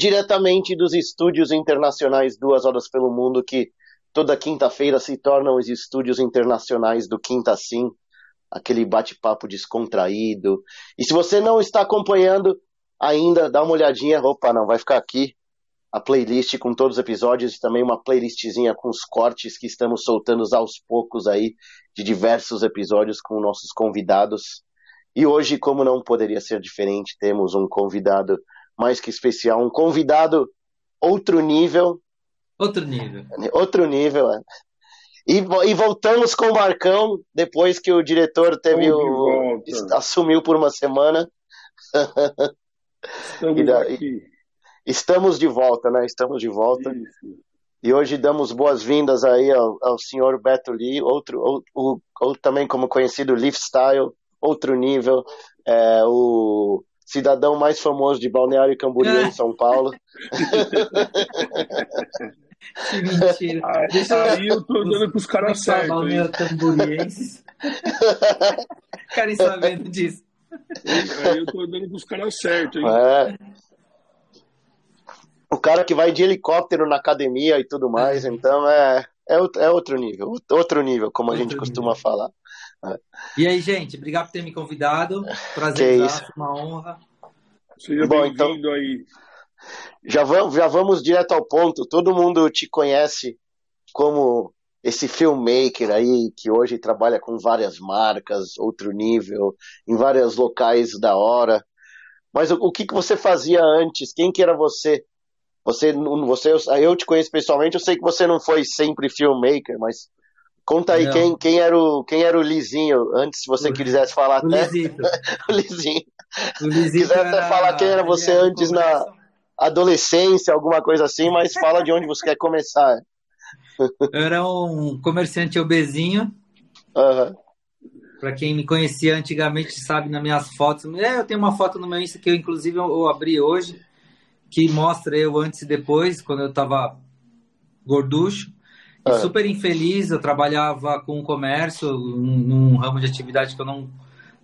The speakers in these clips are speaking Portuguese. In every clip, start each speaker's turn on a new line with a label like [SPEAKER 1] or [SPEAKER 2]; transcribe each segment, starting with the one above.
[SPEAKER 1] Diretamente dos estúdios internacionais Duas Horas pelo Mundo, que toda quinta-feira se tornam os estúdios internacionais do Quinta Sim, aquele bate-papo descontraído. E se você não está acompanhando ainda, dá uma olhadinha. Opa, não, vai ficar aqui a playlist com todos os episódios e também uma playlistzinha com os cortes que estamos soltando aos poucos aí de diversos episódios com nossos convidados. E hoje, como não poderia ser diferente, temos um convidado mais que especial, um convidado outro nível.
[SPEAKER 2] Outro nível.
[SPEAKER 1] Outro nível, é. E, e voltamos com o Marcão, depois que o diretor teve o, assumiu por uma semana.
[SPEAKER 3] Estamos.
[SPEAKER 1] Estamos de volta, né? Estamos de volta. Isso. E hoje damos boas-vindas aí ao, ao senhor Beto Lee, outro, ou, ou, ou também como conhecido Lifestyle, outro nível, é, o cidadão mais famoso de Balneário Camboriú em São Paulo.
[SPEAKER 2] que mentira.
[SPEAKER 3] Aí, Deixa aí eu tô dando pros caras certos.
[SPEAKER 2] Querem sabendo disso.
[SPEAKER 3] Aí eu tô dando pros caras certos.
[SPEAKER 1] É. O cara que vai de helicóptero na academia e tudo mais, então é, é, é outro nível, outro nível, como a gente costuma falar.
[SPEAKER 2] E aí, gente, obrigado por ter me convidado. Prazer, uma honra.
[SPEAKER 3] Seja Bom, então, aí.
[SPEAKER 1] Já vamos, já vamos direto ao ponto. Todo mundo te conhece como esse filmmaker aí que hoje trabalha com várias marcas, outro nível, em vários locais da hora. Mas o, o que, que você fazia antes? Quem que era você? Você, você, eu te conheço pessoalmente, eu sei que você não foi sempre filmmaker, mas Conta aí quem, quem, era o, quem era o Lizinho, antes se você o, quisesse falar
[SPEAKER 2] o
[SPEAKER 1] até.
[SPEAKER 2] Lizito.
[SPEAKER 1] o Lizinho. O Lizinho quiser até falar quem era você era antes na adolescência, alguma coisa assim, mas fala de onde você quer começar.
[SPEAKER 2] Eu era um comerciante obesinho.
[SPEAKER 1] Uhum.
[SPEAKER 2] Para quem me conhecia antigamente sabe nas minhas fotos. É, eu tenho uma foto no meu Insta que eu inclusive eu abri hoje, que mostra eu antes e depois, quando eu tava gorducho. É. Super infeliz, eu trabalhava com comércio, num, num, ramo de atividade que eu não,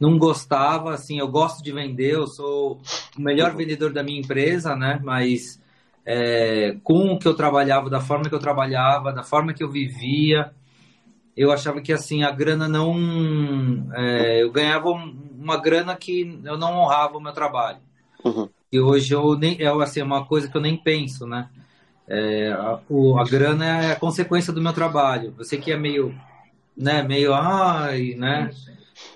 [SPEAKER 2] não gostava, assim, eu gosto de vender, eu sou o melhor vendedor da minha empresa, né, mas é, com o que eu trabalhava, da forma que eu trabalhava, da forma que eu vivia, eu achava que, assim, a grana não... É, eu ganhava uma grana que eu não honrava o meu trabalho.
[SPEAKER 1] Uhum.
[SPEAKER 2] E hoje eu nem, é assim, uma coisa que eu nem penso, né, é, a, o, a grana é a consequência do meu trabalho. Eu sei que é meio, né, meio, ai, né?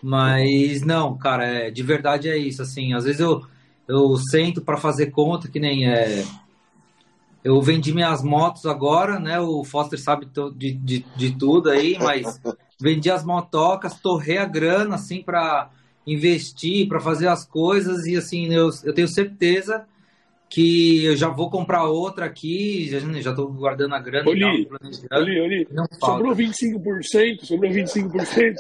[SPEAKER 2] Mas não, cara, é, de verdade é isso. Assim, às vezes eu, eu sento para fazer conta que nem é. Eu vendi minhas motos agora, né? O Foster sabe de, de, de tudo aí, mas vendi as motocas, torrei a grana assim para investir, para fazer as coisas e assim eu, eu tenho certeza que eu já vou comprar outra aqui, já estou guardando a grana.
[SPEAKER 3] Oli, Oli, Oli, sobrou 25%, sobrou 25%.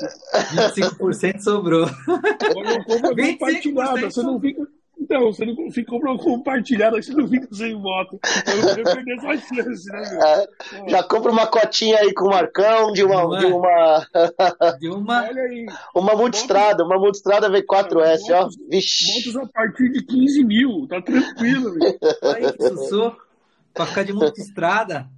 [SPEAKER 2] 25% sobrou.
[SPEAKER 3] Não compra compartilhada, você não fica... Então, você não fica compartilhado, aí você não fica sem moto. Eu vou perder sua chance, né, meu?
[SPEAKER 1] É, já compra uma cotinha aí com o Marcão de uma. De uma.
[SPEAKER 2] De uma.
[SPEAKER 3] Olha aí.
[SPEAKER 1] Uma multistrada, uma multistrada V4S, ó. Vixe.
[SPEAKER 3] Motos a partir de 15 mil, tá tranquilo,
[SPEAKER 2] velho. Aí, que sussurro. Pra ficar de multistrada.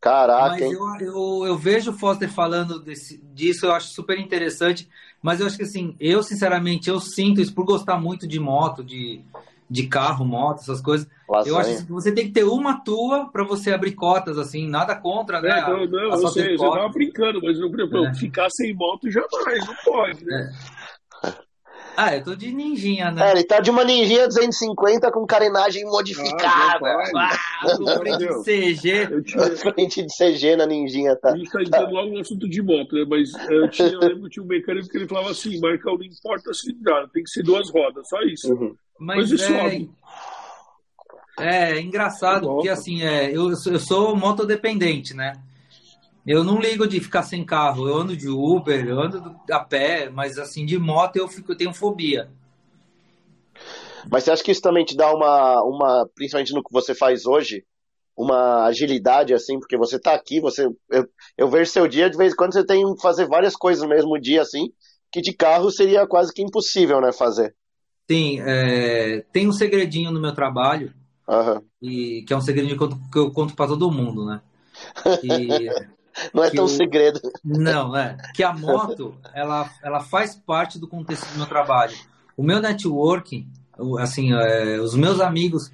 [SPEAKER 1] Caraca,
[SPEAKER 2] Mas eu, eu, eu, vejo o Foster falando desse, disso, eu acho super interessante. Mas eu acho que assim, eu sinceramente, eu sinto isso por gostar muito de moto, de, de carro, moto, essas coisas.
[SPEAKER 1] Lasanha.
[SPEAKER 2] Eu acho que você tem que ter uma tua para você abrir cotas, assim, nada contra, né?
[SPEAKER 3] É, não, não, eu sei, eu tava brincando, mas eu, é. ficar sem moto jamais, não pode, né? É.
[SPEAKER 2] Ah, eu tô de ninjinha, né?
[SPEAKER 1] É, ele tá de uma ninjinha 250 com carenagem modificada.
[SPEAKER 2] Ah, ah, frente de CG.
[SPEAKER 3] Eu tinha...
[SPEAKER 1] frente de CG na ninjinha, tá?
[SPEAKER 3] A gente tá entrando logo no assunto de moto, né? Mas eu, tinha, eu lembro que tinha um mecânico que ele falava assim, Marcão, não importa a cilindrada, tem que ser duas rodas, só isso.
[SPEAKER 2] Uhum. Mas, Mas é... É, é engraçado, porque assim, é, eu, eu sou motodependente, né? Eu não ligo de ficar sem carro. Eu ando de Uber, eu ando a pé, mas assim, de moto eu, fico, eu tenho fobia.
[SPEAKER 1] Mas você acha que isso também te dá uma, uma, principalmente no que você faz hoje, uma agilidade, assim, porque você tá aqui, você. Eu, eu vejo seu dia, de vez em quando você tem que fazer várias coisas no mesmo dia, assim, que de carro seria quase que impossível, né, fazer.
[SPEAKER 2] Sim, é, tem um segredinho no meu trabalho, uhum. e, que é um segredinho que eu, que eu conto para todo mundo, né?
[SPEAKER 1] E, não é tão o, segredo.
[SPEAKER 2] Não, é. Que a moto, ela, ela faz parte do contexto do meu trabalho. O meu networking, assim, é, os meus amigos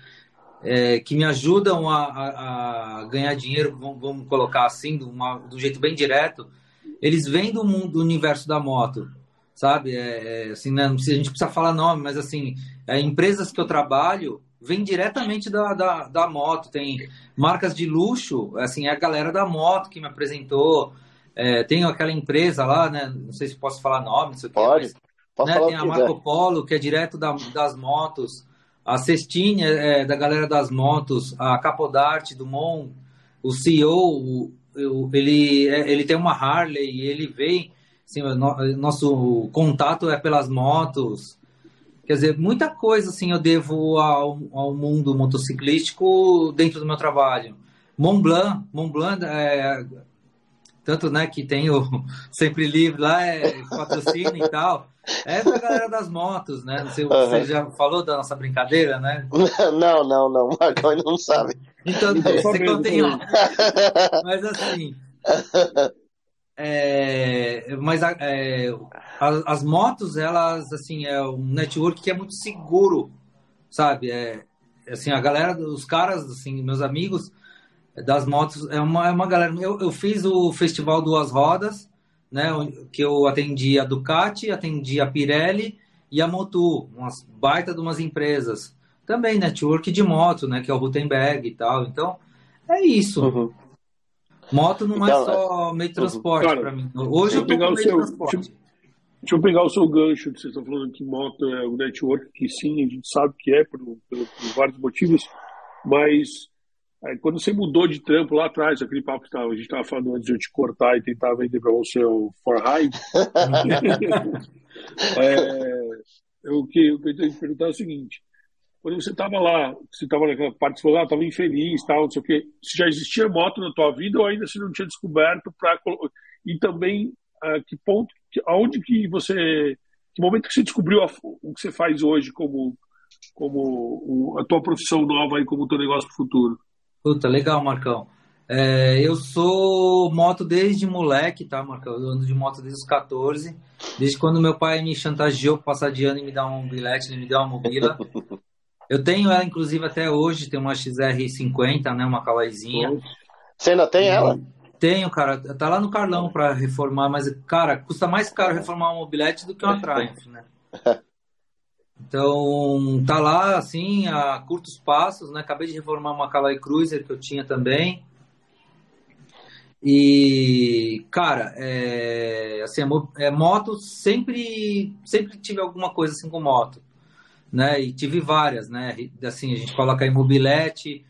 [SPEAKER 2] é, que me ajudam a, a, a ganhar dinheiro, vamos, vamos, colocar assim, de, uma, de um jeito bem direto, eles vêm do mundo, do universo da moto sabe? É, é, assim, né? a gente precisa falar nome, mas assim, é, empresas que eu trabalho vêm diretamente da, da, da, moto. Tem marcas de luxo, assim, é a galera da moto que me apresentou. É, tem aquela empresa lá, né? Não sei se posso falar nome, não sei
[SPEAKER 1] Pode.
[SPEAKER 2] Que, mas, né? Tem a Marco Polo, que é direto da, das motos. A Cestinha é da galera das motos. A Capodarte do Mon, o CEO, o, ele, é, ele tem uma Harley e ele vem Sim, nosso contato é pelas motos. Quer dizer, muita coisa assim eu devo ao, ao mundo motociclístico dentro do meu trabalho. Mont Blanc, Mont Blanc é, tanto né, que tem o Sempre Livre lá, é patrocínio e tal. É da galera das motos, né? Não sei, uhum. você já falou da nossa brincadeira, né?
[SPEAKER 1] Não, não, não. O Marcão não sabe.
[SPEAKER 2] Então, você contém. Mas assim. É, mas é, as, as, motos, elas, assim, é um network que é muito seguro, sabe? É, assim, a galera, os caras, assim, meus amigos das motos, é uma, é uma galera... Eu, eu fiz o Festival Duas Rodas, né? Que eu atendi a Ducati, atendi a Pirelli e a Motu, umas baita de umas empresas. Também network de moto, né? Que é o Rutenberg e tal. Então, é isso. Uhum. Moto não é então, é só meio de transporte para mim. Hoje eu tô com meio seu, transporte. Deixa,
[SPEAKER 3] deixa, eu pegar o seu gancho que vocês estão falando que moto é o network, que sim, a gente sabe que é por, por, por vários motivos, mas é, quando você mudou de trampo lá atrás, aquele papo que tava, a gente estava falando antes de eu te cortar e tentar vender para você o For High, é, que, o que eu tenho que perguntar é o seguinte, quando você estava lá, você estava naquela parte, você falou, ah, estava infeliz, tal, não sei o quê, se já existia moto na tua vida ou ainda você não tinha descoberto para e também a que ponto, aonde que você, que momento que você descobriu a, o que você faz hoje como como a tua profissão nova aí como teu negócio pro futuro?
[SPEAKER 2] Puta, legal, Marcão. É, eu sou moto desde moleque, tá, Marcão? Eu ando de moto desde os 14. Desde quando meu pai me chantageou para passar de ano e me dar um bilhete, ele me deu uma mobila. Eu tenho ela, inclusive, até hoje, tem uma XR50, né? Uma kawaiizinha.
[SPEAKER 1] Você ainda tem ela?
[SPEAKER 2] Tenho, cara. Tá lá no Carlão para reformar, mas, cara, custa mais caro reformar uma mobilete do que uma Triumph, né? Então, tá lá, assim, a curtos passos, né? Acabei de reformar uma Kawai Cruiser que eu tinha também. E, cara, é, assim, é, moto sempre, sempre tive alguma coisa assim com moto né? E tive várias, né? Assim, a gente coloca aí mobilete.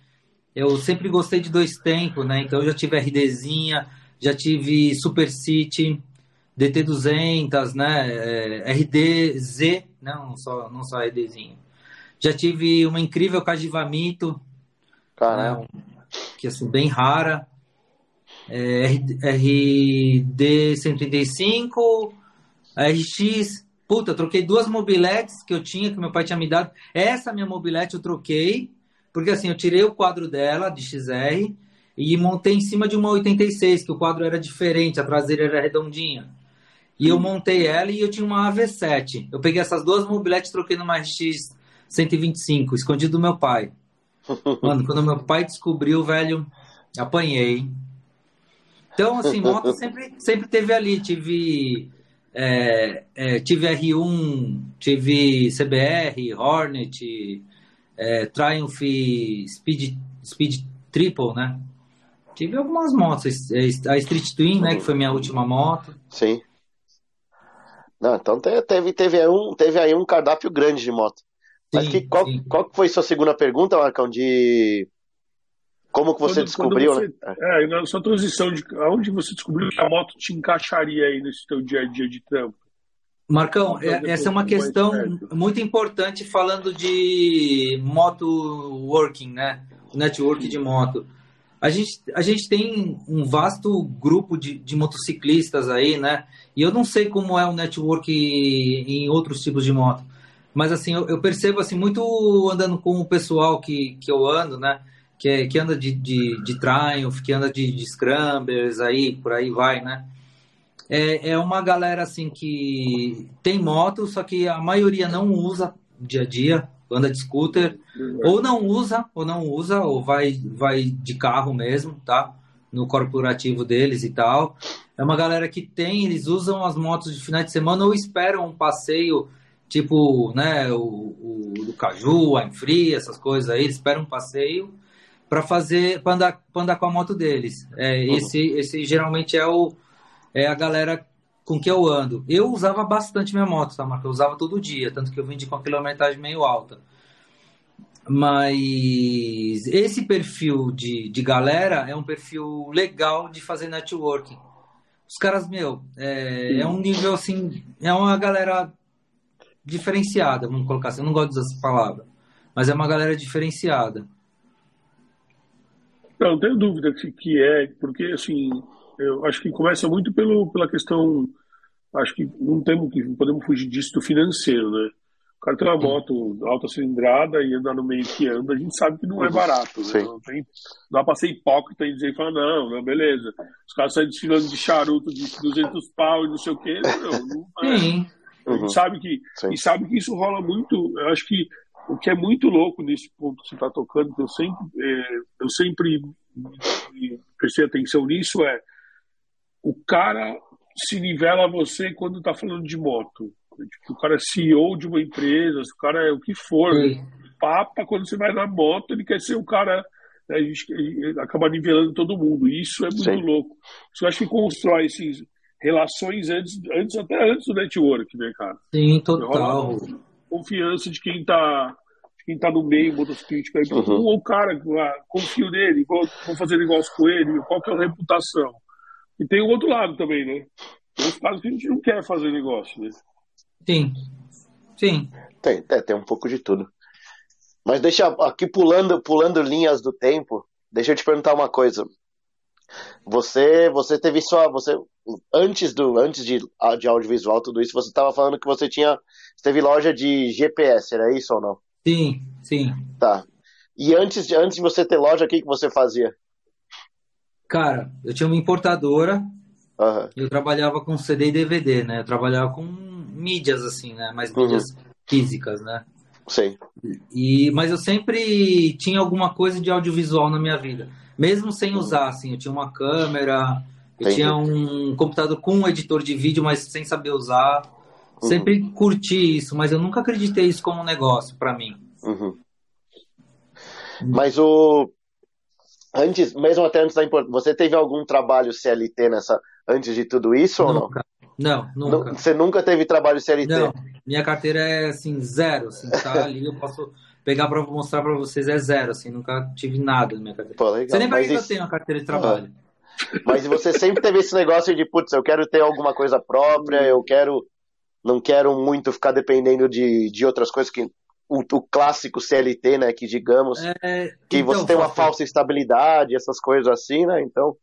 [SPEAKER 2] Eu sempre gostei de dois tempos, né? Então eu já tive RDzinha, já tive Super City, DT200, né? É, RDZ, não só, não só RDzinho. Já tive uma incrível Cajivamito, né? que assim, bem rara. É, RD 135, RX Puta, eu troquei duas mobiletes que eu tinha, que meu pai tinha me dado. Essa minha mobilete eu troquei, porque assim, eu tirei o quadro dela, de XR, e montei em cima de uma 86, que o quadro era diferente, a traseira era redondinha. E eu montei ela e eu tinha uma AV7. Eu peguei essas duas mobiletes e troquei numa RX 125, escondido do meu pai. Mano, quando meu pai descobriu, velho, apanhei. Então, assim, moto sempre, sempre teve ali. Tive é, é, tive R1, tive CBR, Hornet, é, Triumph Speed, Speed Triple, né? Tive algumas motos, a Street Twin, né, que foi minha última moto.
[SPEAKER 1] Sim. Não, então teve, teve, um, teve aí um cardápio grande de moto. Mas sim, que, qual, qual foi sua segunda pergunta, Marcão, de como que você quando, descobriu, quando você,
[SPEAKER 3] né? É, na sua transição, de aonde você descobriu que a moto te encaixaria aí nesse teu dia a dia de trampo?
[SPEAKER 2] Marcão, é, essa é uma questão muito importante falando de moto working, né? Network de moto. A gente, a gente tem um vasto grupo de, de motociclistas aí, né? E eu não sei como é o network em outros tipos de moto. Mas assim, eu, eu, percebo assim, muito andando com o pessoal que, que eu ando, né? Que, que anda de, de, de Triumph, que anda de, de Scramblers, aí, por aí vai, né? É, é uma galera assim que tem moto, só que a maioria não usa dia a dia, anda de scooter, ou não usa, ou não usa, ou vai, vai de carro mesmo, tá? No corporativo deles e tal. É uma galera que tem, eles usam as motos de final de semana ou esperam um passeio tipo, né, o, o do Caju, a Enfria, essas coisas aí, eles esperam um passeio para fazer, para andar, andar com a moto deles. É, uhum. esse, esse geralmente é o é a galera com que eu ando. Eu usava bastante minha moto, tá, Marco? Eu usava todo dia, tanto que eu vendi com a quilometragem meio alta. Mas esse perfil de, de galera é um perfil legal de fazer networking. Os caras, meu, é, é um nível assim, é uma galera diferenciada, vamos colocar assim. Eu não gosto de usar essa palavra, mas é uma galera diferenciada.
[SPEAKER 3] Não, não tenho dúvida que, que é, porque assim, eu acho que começa muito pelo, pela questão, acho que não temos que não podemos fugir disso do financeiro, né? O cara tem uma moto alta cilindrada e andar no meio que anda, a gente sabe que não é uhum. barato, né? Não, tem, não dá pra ser hipócrita e dizer, fala, não, não, beleza. Os caras saem desfilando de charuto de 200 pau e não sei o quê, não, não é. Sim. A gente uhum. sabe que, e sabe que isso rola muito, eu acho que o que é muito louco nesse ponto que você está tocando, que eu sempre, é, eu sempre prestei atenção nisso, é o cara se nivela a você quando está falando de moto. Tipo, o cara é CEO de uma empresa, o cara é o que for. Papa, quando você vai na moto, ele quer ser o cara. Né, a gente acaba nivelando todo mundo. Isso é muito Sim. louco. Eu acho que constrói esses relações antes, antes até antes do network, né, cara?
[SPEAKER 2] Sim, total.
[SPEAKER 3] Confiança de quem está quem tá no meio motociclístico aí. Uhum. O cara, ah, confio nele, vou, vou fazer negócio com ele, qual que é a reputação? E tem o outro lado também, né? Tem os casos que a gente não quer fazer negócio, né?
[SPEAKER 2] Sim. Sim.
[SPEAKER 1] Tem, é, tem um pouco de tudo. Mas deixa aqui pulando, pulando linhas do tempo, deixa eu te perguntar uma coisa. Você, você teve só, você antes do, antes de, de audiovisual tudo isso, você estava falando que você tinha, teve loja de GPS, era isso ou não?
[SPEAKER 2] Sim, sim.
[SPEAKER 1] Tá. E antes de, antes de você ter loja, o que que você fazia?
[SPEAKER 2] Cara, eu tinha uma importadora. Uhum. Eu trabalhava com CD e DVD, né? Eu trabalhava com mídias, assim, né? Mais mídias uhum. físicas, né?
[SPEAKER 1] Sim.
[SPEAKER 2] E, mas eu sempre tinha alguma coisa de audiovisual na minha vida. Mesmo sem uhum. usar, assim. Eu tinha uma câmera, eu Entendi. tinha um computador com um editor de vídeo, mas sem saber usar. Uhum. Sempre curti isso, mas eu nunca acreditei isso como um negócio para mim.
[SPEAKER 1] Uhum. Mas o Antes, mesmo até antes da importância, você teve algum trabalho CLT nessa antes de tudo isso
[SPEAKER 2] nunca. ou não? Não, nunca.
[SPEAKER 1] Você nunca teve trabalho CLT?
[SPEAKER 2] Não, minha carteira é assim zero, assim, tá ali, eu posso pegar para mostrar para vocês é zero, assim, nunca tive nada na minha carteira. Pô, legal. Você nem vai ver que eu tenho uma carteira de trabalho.
[SPEAKER 1] Ah. Mas você sempre teve esse negócio de, putz, eu quero ter alguma coisa própria, eu quero não quero muito ficar dependendo de, de outras coisas que o, o, clássico CLT, né? Que digamos é, que então, você tem uma falsa estabilidade, essas coisas assim, né? Então.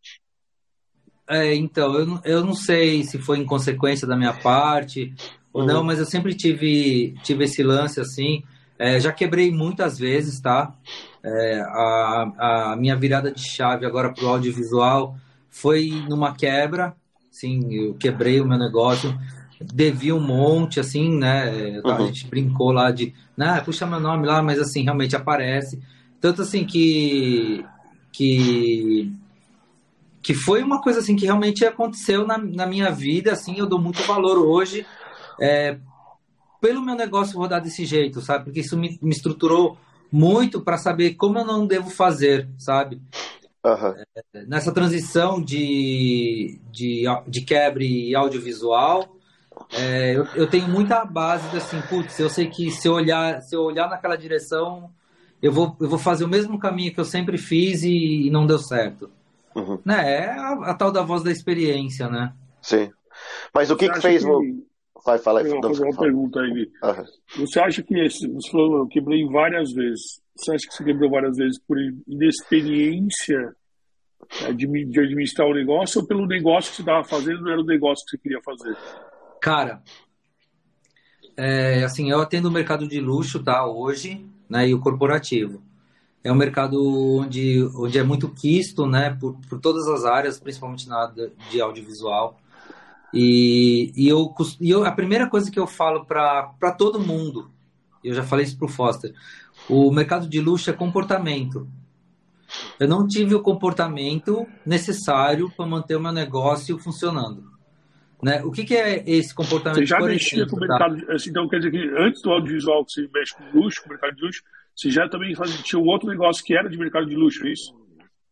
[SPEAKER 2] É, então, eu, eu não sei se foi em consequência da minha parte ou uhum. não, mas eu sempre tive, tive esse lance assim. É, já quebrei muitas vezes, tá? É, a, a minha virada de chave agora para o audiovisual foi numa quebra. Sim, eu quebrei o meu negócio devia um monte, assim, né? Uhum. A gente brincou lá de, né, puxa meu nome lá, mas assim, realmente aparece. Tanto assim que. que que foi uma coisa assim que realmente aconteceu na, na minha vida, assim, eu dou muito valor hoje é, pelo meu negócio rodar desse jeito, sabe? Porque isso me, me estruturou muito para saber como eu não devo fazer, sabe?
[SPEAKER 1] Uhum.
[SPEAKER 2] É, nessa transição de, de, de quebre audiovisual, é, eu, eu, tenho muita base de assim, putz, eu sei que se eu olhar, se eu olhar naquela direção, eu vou, eu vou fazer o mesmo caminho que eu sempre fiz e, e não deu certo. Uhum. Né? É a, a, tal da voz da experiência, né?
[SPEAKER 1] Sim. Mas o que, que fez. Que... Vai, fala aí.
[SPEAKER 3] Eu vou fazer uma fala. pergunta aí. Uhum. Você acha que esse, você falou, eu quebrei várias vezes. Você acha que você quebrou várias vezes por inexperiência de, de administrar o negócio ou pelo negócio que você estava fazendo não era o negócio que você queria fazer?
[SPEAKER 2] Cara, é, assim, eu atendo o mercado de luxo, tá, hoje, né, e o corporativo. É um mercado onde, onde é muito quisto, né, por, por todas as áreas, principalmente na área de audiovisual. E, e, eu, e eu, a primeira coisa que eu falo para todo mundo, eu já falei isso para o Foster, o mercado de luxo é comportamento. Eu não tive o comportamento necessário para manter o meu negócio funcionando. Né? O que, que é esse comportamento?
[SPEAKER 3] Você já mexia com o tá? mercado, tá? então quer dizer que antes do audiovisual que você mexe com luxo, com o mercado de luxo, você já também fazia, tinha um outro negócio que era de mercado de luxo, é isso?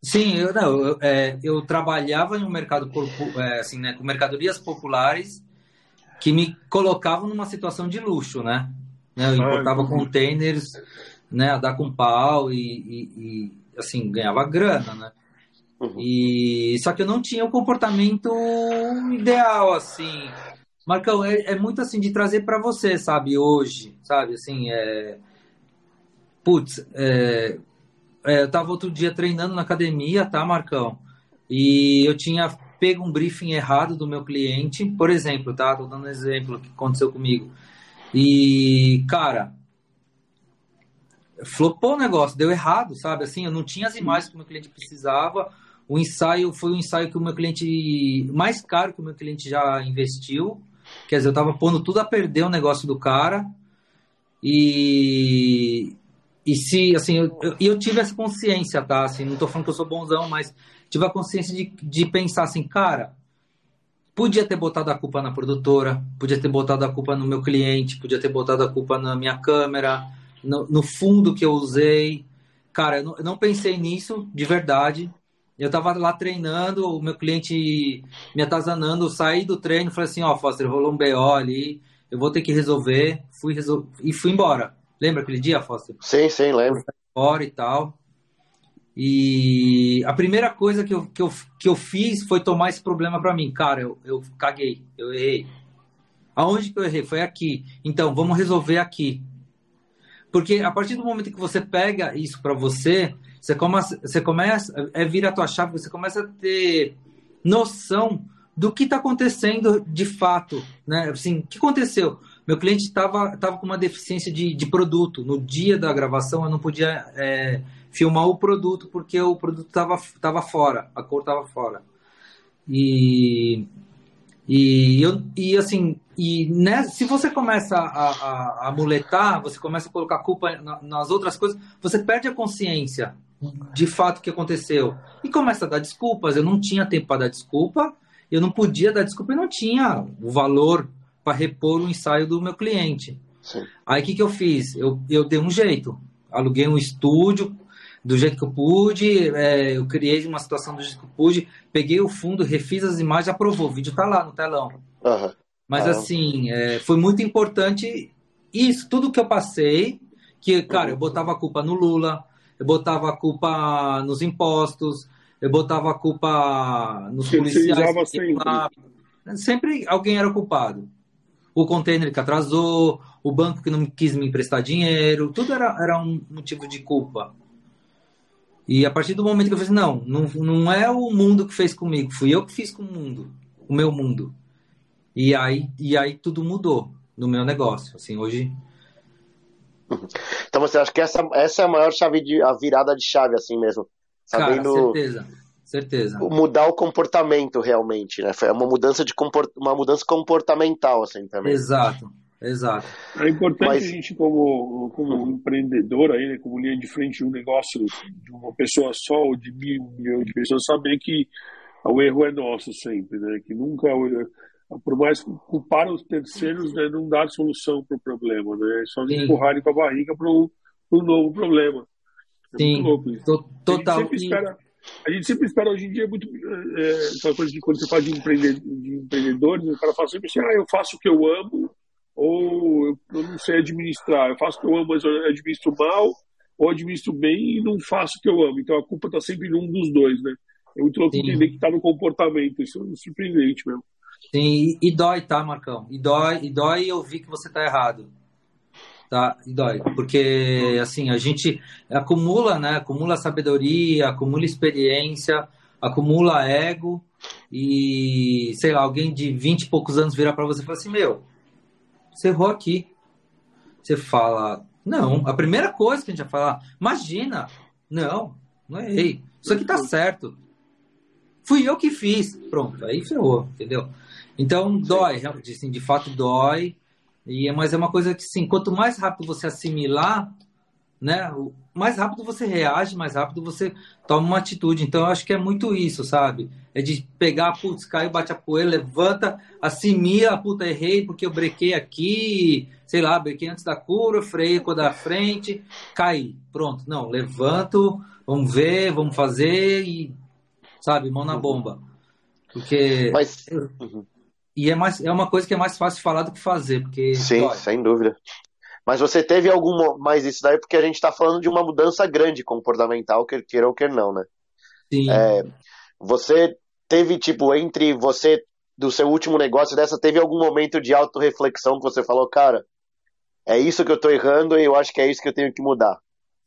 [SPEAKER 2] Sim, eu, não, eu, é, eu trabalhava em um mercado é, assim, né, com mercadorias populares que me colocavam numa situação de luxo, né? né eu importava containers, né, a dar com pau e, e, e assim ganhava grana, né? Uhum. E só que eu não tinha o comportamento ideal, assim. Marcão, é, é muito assim de trazer para você, sabe? Hoje, sabe? Assim, é. Putz, é, é, eu tava outro dia treinando na academia, tá, Marcão? E eu tinha pego um briefing errado do meu cliente, por exemplo, tá? Tô dando um exemplo que aconteceu comigo. E, cara, flopou o negócio, deu errado, sabe? Assim, eu não tinha as imagens que o meu cliente precisava. O ensaio foi um ensaio que o meu cliente, mais caro que o meu cliente já investiu. Quer dizer, eu tava pondo tudo a perder o negócio do cara. E, e se, assim, eu, eu, tive essa consciência, tá? Assim, não tô falando que eu sou bonzão, mas tive a consciência de, de pensar assim, cara, podia ter botado a culpa na produtora, podia ter botado a culpa no meu cliente, podia ter botado a culpa na minha câmera, no, no fundo que eu usei. Cara, eu não, eu não, pensei nisso de verdade. Eu tava lá treinando, o meu cliente me atazanando, eu saí do treino, falei assim, ó, oh, Foster, rolou um BO ali, eu vou ter que resolver, fui resol... e fui embora. Lembra aquele dia, Foster?
[SPEAKER 1] Sim, sim, lembro.
[SPEAKER 2] Fora e tal. E a primeira coisa que eu, que eu, que eu fiz foi tomar esse problema para mim. Cara, eu, eu caguei, eu errei. Aonde que eu errei? Foi aqui. Então, vamos resolver aqui. Porque a partir do momento que você pega isso para você, você começa, você começa, é vira a tua chave, você começa a ter noção do que está acontecendo de fato, né? Assim, o que aconteceu? Meu cliente estava tava com uma deficiência de, de produto. No dia da gravação, eu não podia é, filmar o produto porque o produto estava tava fora, a cor estava fora. E, e, eu, e assim, e né, se você começa a, a, a muletar, você começa a colocar culpa nas outras coisas, você perde a consciência de fato que aconteceu. E começa a dar desculpas. Eu não tinha tempo para dar desculpa, eu não podia dar desculpa e não tinha o valor para repor o ensaio do meu cliente. Sim. Aí o que, que eu fiz? Eu, eu dei um jeito. Aluguei um estúdio do jeito que eu pude, é, eu criei uma situação do jeito que eu pude, peguei o fundo, refiz as imagens, aprovou. O vídeo está lá no telão. Uhum. Mas uhum. assim, é, foi muito importante isso, tudo que eu passei, que, cara, eu botava a culpa no Lula, eu botava a culpa nos impostos, eu botava a culpa nos policiais. Sempre. sempre alguém era culpado o container que atrasou, o banco que não quis me emprestar dinheiro, tudo era, era um motivo de culpa. E a partir do momento que eu falei, não, não, não é o mundo que fez comigo, fui eu que fiz com o mundo, o meu mundo. E aí, e aí tudo mudou no meu negócio. Assim, hoje.
[SPEAKER 1] Então você acha que essa, essa é a maior chave de a virada de chave, assim mesmo?
[SPEAKER 2] Sabendo... Cara, certeza certeza.
[SPEAKER 1] Mudar o comportamento realmente, né? Foi uma mudança de comport... uma mudança comportamental assim também.
[SPEAKER 2] Exato. Exato.
[SPEAKER 3] É importante Mas... a gente, como, como empreendedor, aí, né, como linha de frente de um negócio de uma pessoa só ou de mil, milhões de pessoas, saber que o erro é nosso sempre, né? Que nunca, por mais culpar os terceiros, né, não dá solução para o problema, né? É só empurrarem com a barriga para um novo problema.
[SPEAKER 2] É Sim, total.
[SPEAKER 3] A gente sempre espera a gente sempre espera hoje em dia muito é, aquela coisa de quando você fala de, empreendedor, de empreendedores, o cara fala sempre assim, ah, eu faço o que eu amo, ou eu, eu, não sei administrar, eu faço o que eu amo, mas eu administro mal, ou administro bem e não faço o que eu amo. Então a culpa está sempre num dos dois, né? É muito louco entender que está no comportamento, isso é surpreendente mesmo.
[SPEAKER 2] Sim, e, e dói, tá, Marcão? E dói, e dói ouvir que você está errado tá? E dói, porque assim a gente acumula, né? Acumula sabedoria, acumula experiência, acumula ego e sei lá, alguém de 20 e poucos anos virar para você e falar assim: "Meu, você errou aqui. você fala, não, a primeira coisa que a gente vai falar, imagina, não, não errei, isso aqui tá certo. Fui eu que fiz. Pronto, aí ferrou, entendeu? Então dói, assim, de fato dói. E, mas é uma coisa que, sim, quanto mais rápido você assimilar, né, mais rápido você reage, mais rápido você toma uma atitude. Então, eu acho que é muito isso, sabe? É de pegar, putz, caiu, bate a poeira, levanta, assimila, puta, errei porque eu brequei aqui, sei lá, brequei antes da curva, freio a da frente, caí. Pronto, não, levanto, vamos ver, vamos fazer e, sabe, mão na bomba. Porque...
[SPEAKER 1] Mas... Uhum.
[SPEAKER 2] E é, mais, é uma coisa que é mais fácil falar do que fazer, porque...
[SPEAKER 1] Sim, dói. sem dúvida. Mas você teve algum mais isso daí porque a gente está falando de uma mudança grande comportamental, quer queira ou quer não, né?
[SPEAKER 2] Sim.
[SPEAKER 1] É, você teve, tipo, entre você, do seu último negócio dessa, teve algum momento de autorreflexão que você falou, cara, é isso que eu estou errando e eu acho que é isso que eu tenho que mudar?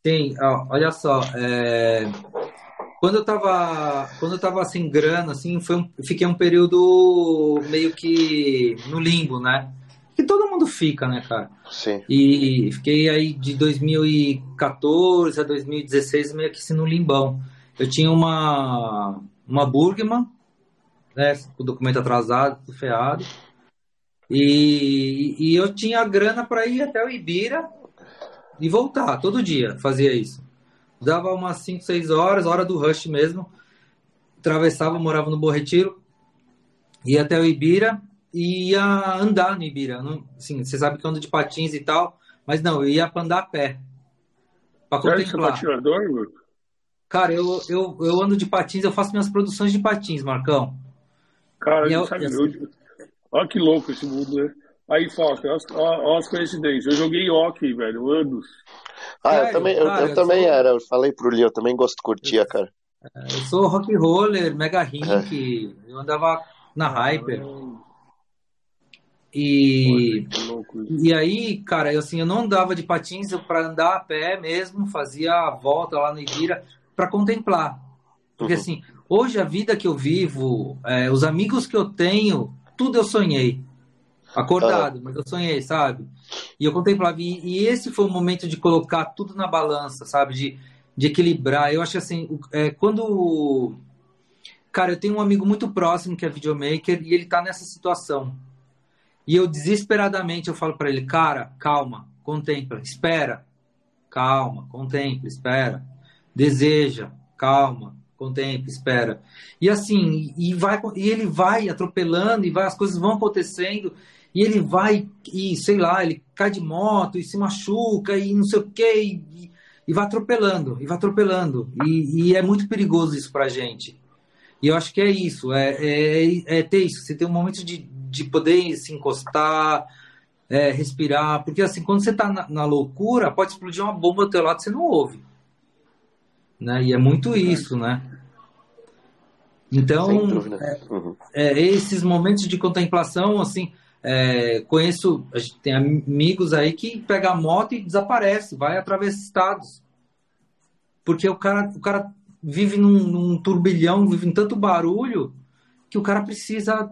[SPEAKER 2] Sim, olha só, é... quando eu tava, quando eu tava sem grana, assim, foi um... fiquei um período meio que no limbo, né? que todo mundo fica, né, cara?
[SPEAKER 1] Sim.
[SPEAKER 2] E fiquei aí de 2014 a 2016 meio que assim no limbão. Eu tinha uma, uma Burgman, né, com o documento atrasado, tudo ferrado. E, e eu tinha grana para ir até o Ibira e voltar todo dia, fazia isso. Dava umas 5, 6 horas, hora do rush mesmo. Atravessava, morava no Bom Retiro, ia até o Ibira, e ia andar no Ibira. Não, assim, você sabe que eu ando de patins e tal, mas não, eu ia andar a pé. Para contemplar.
[SPEAKER 3] Você é patinador,
[SPEAKER 2] Cara, eu, eu, eu ando de patins, eu faço minhas produções de patins, Marcão.
[SPEAKER 3] Cara, eu, sabe, eu, olha que louco esse mundo, né? Aí, Foca, olha as coincidências. Eu joguei hockey, velho, anos.
[SPEAKER 1] Ah, eu também, eu, eu, eu também sou... era. Eu falei pro Lio, eu também gosto de curtir, cara.
[SPEAKER 2] Eu sou rock roller, mega rink. É. Eu andava na Hyper. E, e aí, cara, eu, assim, eu não andava de patins para andar a pé mesmo, fazia a volta lá no Ibira para contemplar. Porque, uhum. assim, hoje a vida que eu vivo, é, os amigos que eu tenho, tudo eu sonhei. Acordado, mas eu sonhei, sabe? E eu contemplava. E, e, esse foi o momento de colocar tudo na balança, sabe? De, de equilibrar. Eu acho que, assim, é, quando. Cara, eu tenho um amigo muito próximo que é videomaker e ele tá nessa situação e eu desesperadamente eu falo para ele, cara, calma, contempla, espera, calma, contempla, espera, deseja, calma, contempla, espera. E assim, e vai e ele vai atropelando e vai as coisas vão acontecendo e ele vai e sei lá, ele cai de moto e se machuca e não sei o que e, e vai atropelando, e vai atropelando. E, e é muito perigoso isso pra gente. E eu acho que é isso, é, é, é ter isso. Você tem um momento de, de poder se encostar, é, respirar, porque assim, quando você está na, na, loucura, pode explodir uma bomba do teu lado, você não ouve. Né? E é muito isso, né? Então, é, uhum. é, esses momentos de contemplação, assim, é, conheço, a gente tem amigos aí que pega a moto e desaparece, vai através estados. Porque o cara, o cara vive num, num turbilhão, vive em tanto barulho, que o cara precisa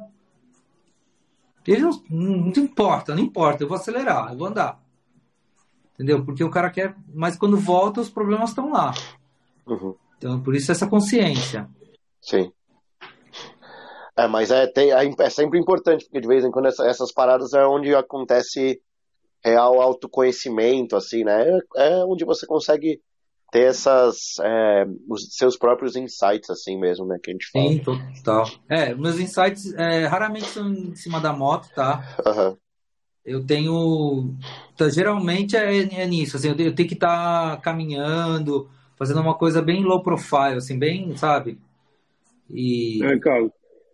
[SPEAKER 2] ele não, não importa, não importa, eu vou acelerar, eu vou andar. Entendeu? Porque o cara quer. Mas quando volta, os problemas estão lá. Uhum. Então, por isso essa consciência.
[SPEAKER 1] Sim. É, mas é, tem, é, é sempre importante, porque de vez em quando essa, essas paradas é onde acontece real autoconhecimento, assim, né? É, é onde você consegue ter essas é, os seus próprios insights assim mesmo, né, que a gente fala.
[SPEAKER 2] Sim, total. É, meus insights é, raramente são em cima da moto, tá?
[SPEAKER 1] Uhum.
[SPEAKER 2] Eu tenho, tá, geralmente é, é, nisso, assim, eu tenho, eu tenho que estar tá caminhando, fazendo uma coisa bem low profile, assim, bem, sabe? E
[SPEAKER 3] é, cara,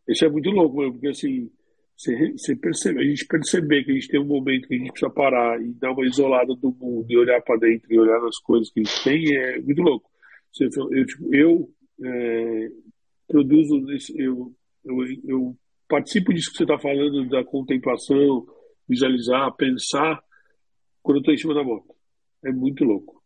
[SPEAKER 3] isso é muito louco, porque assim você, você percebe, a gente perceber que a gente tem um momento que a gente precisa parar e dar uma isolada do mundo e olhar para dentro e olhar nas coisas que a gente tem é muito louco. Você, eu, tipo, eu é, produzo, eu, eu, eu participo disso que você está falando, da contemplação, visualizar, pensar, quando eu estou em cima da moto. É muito louco.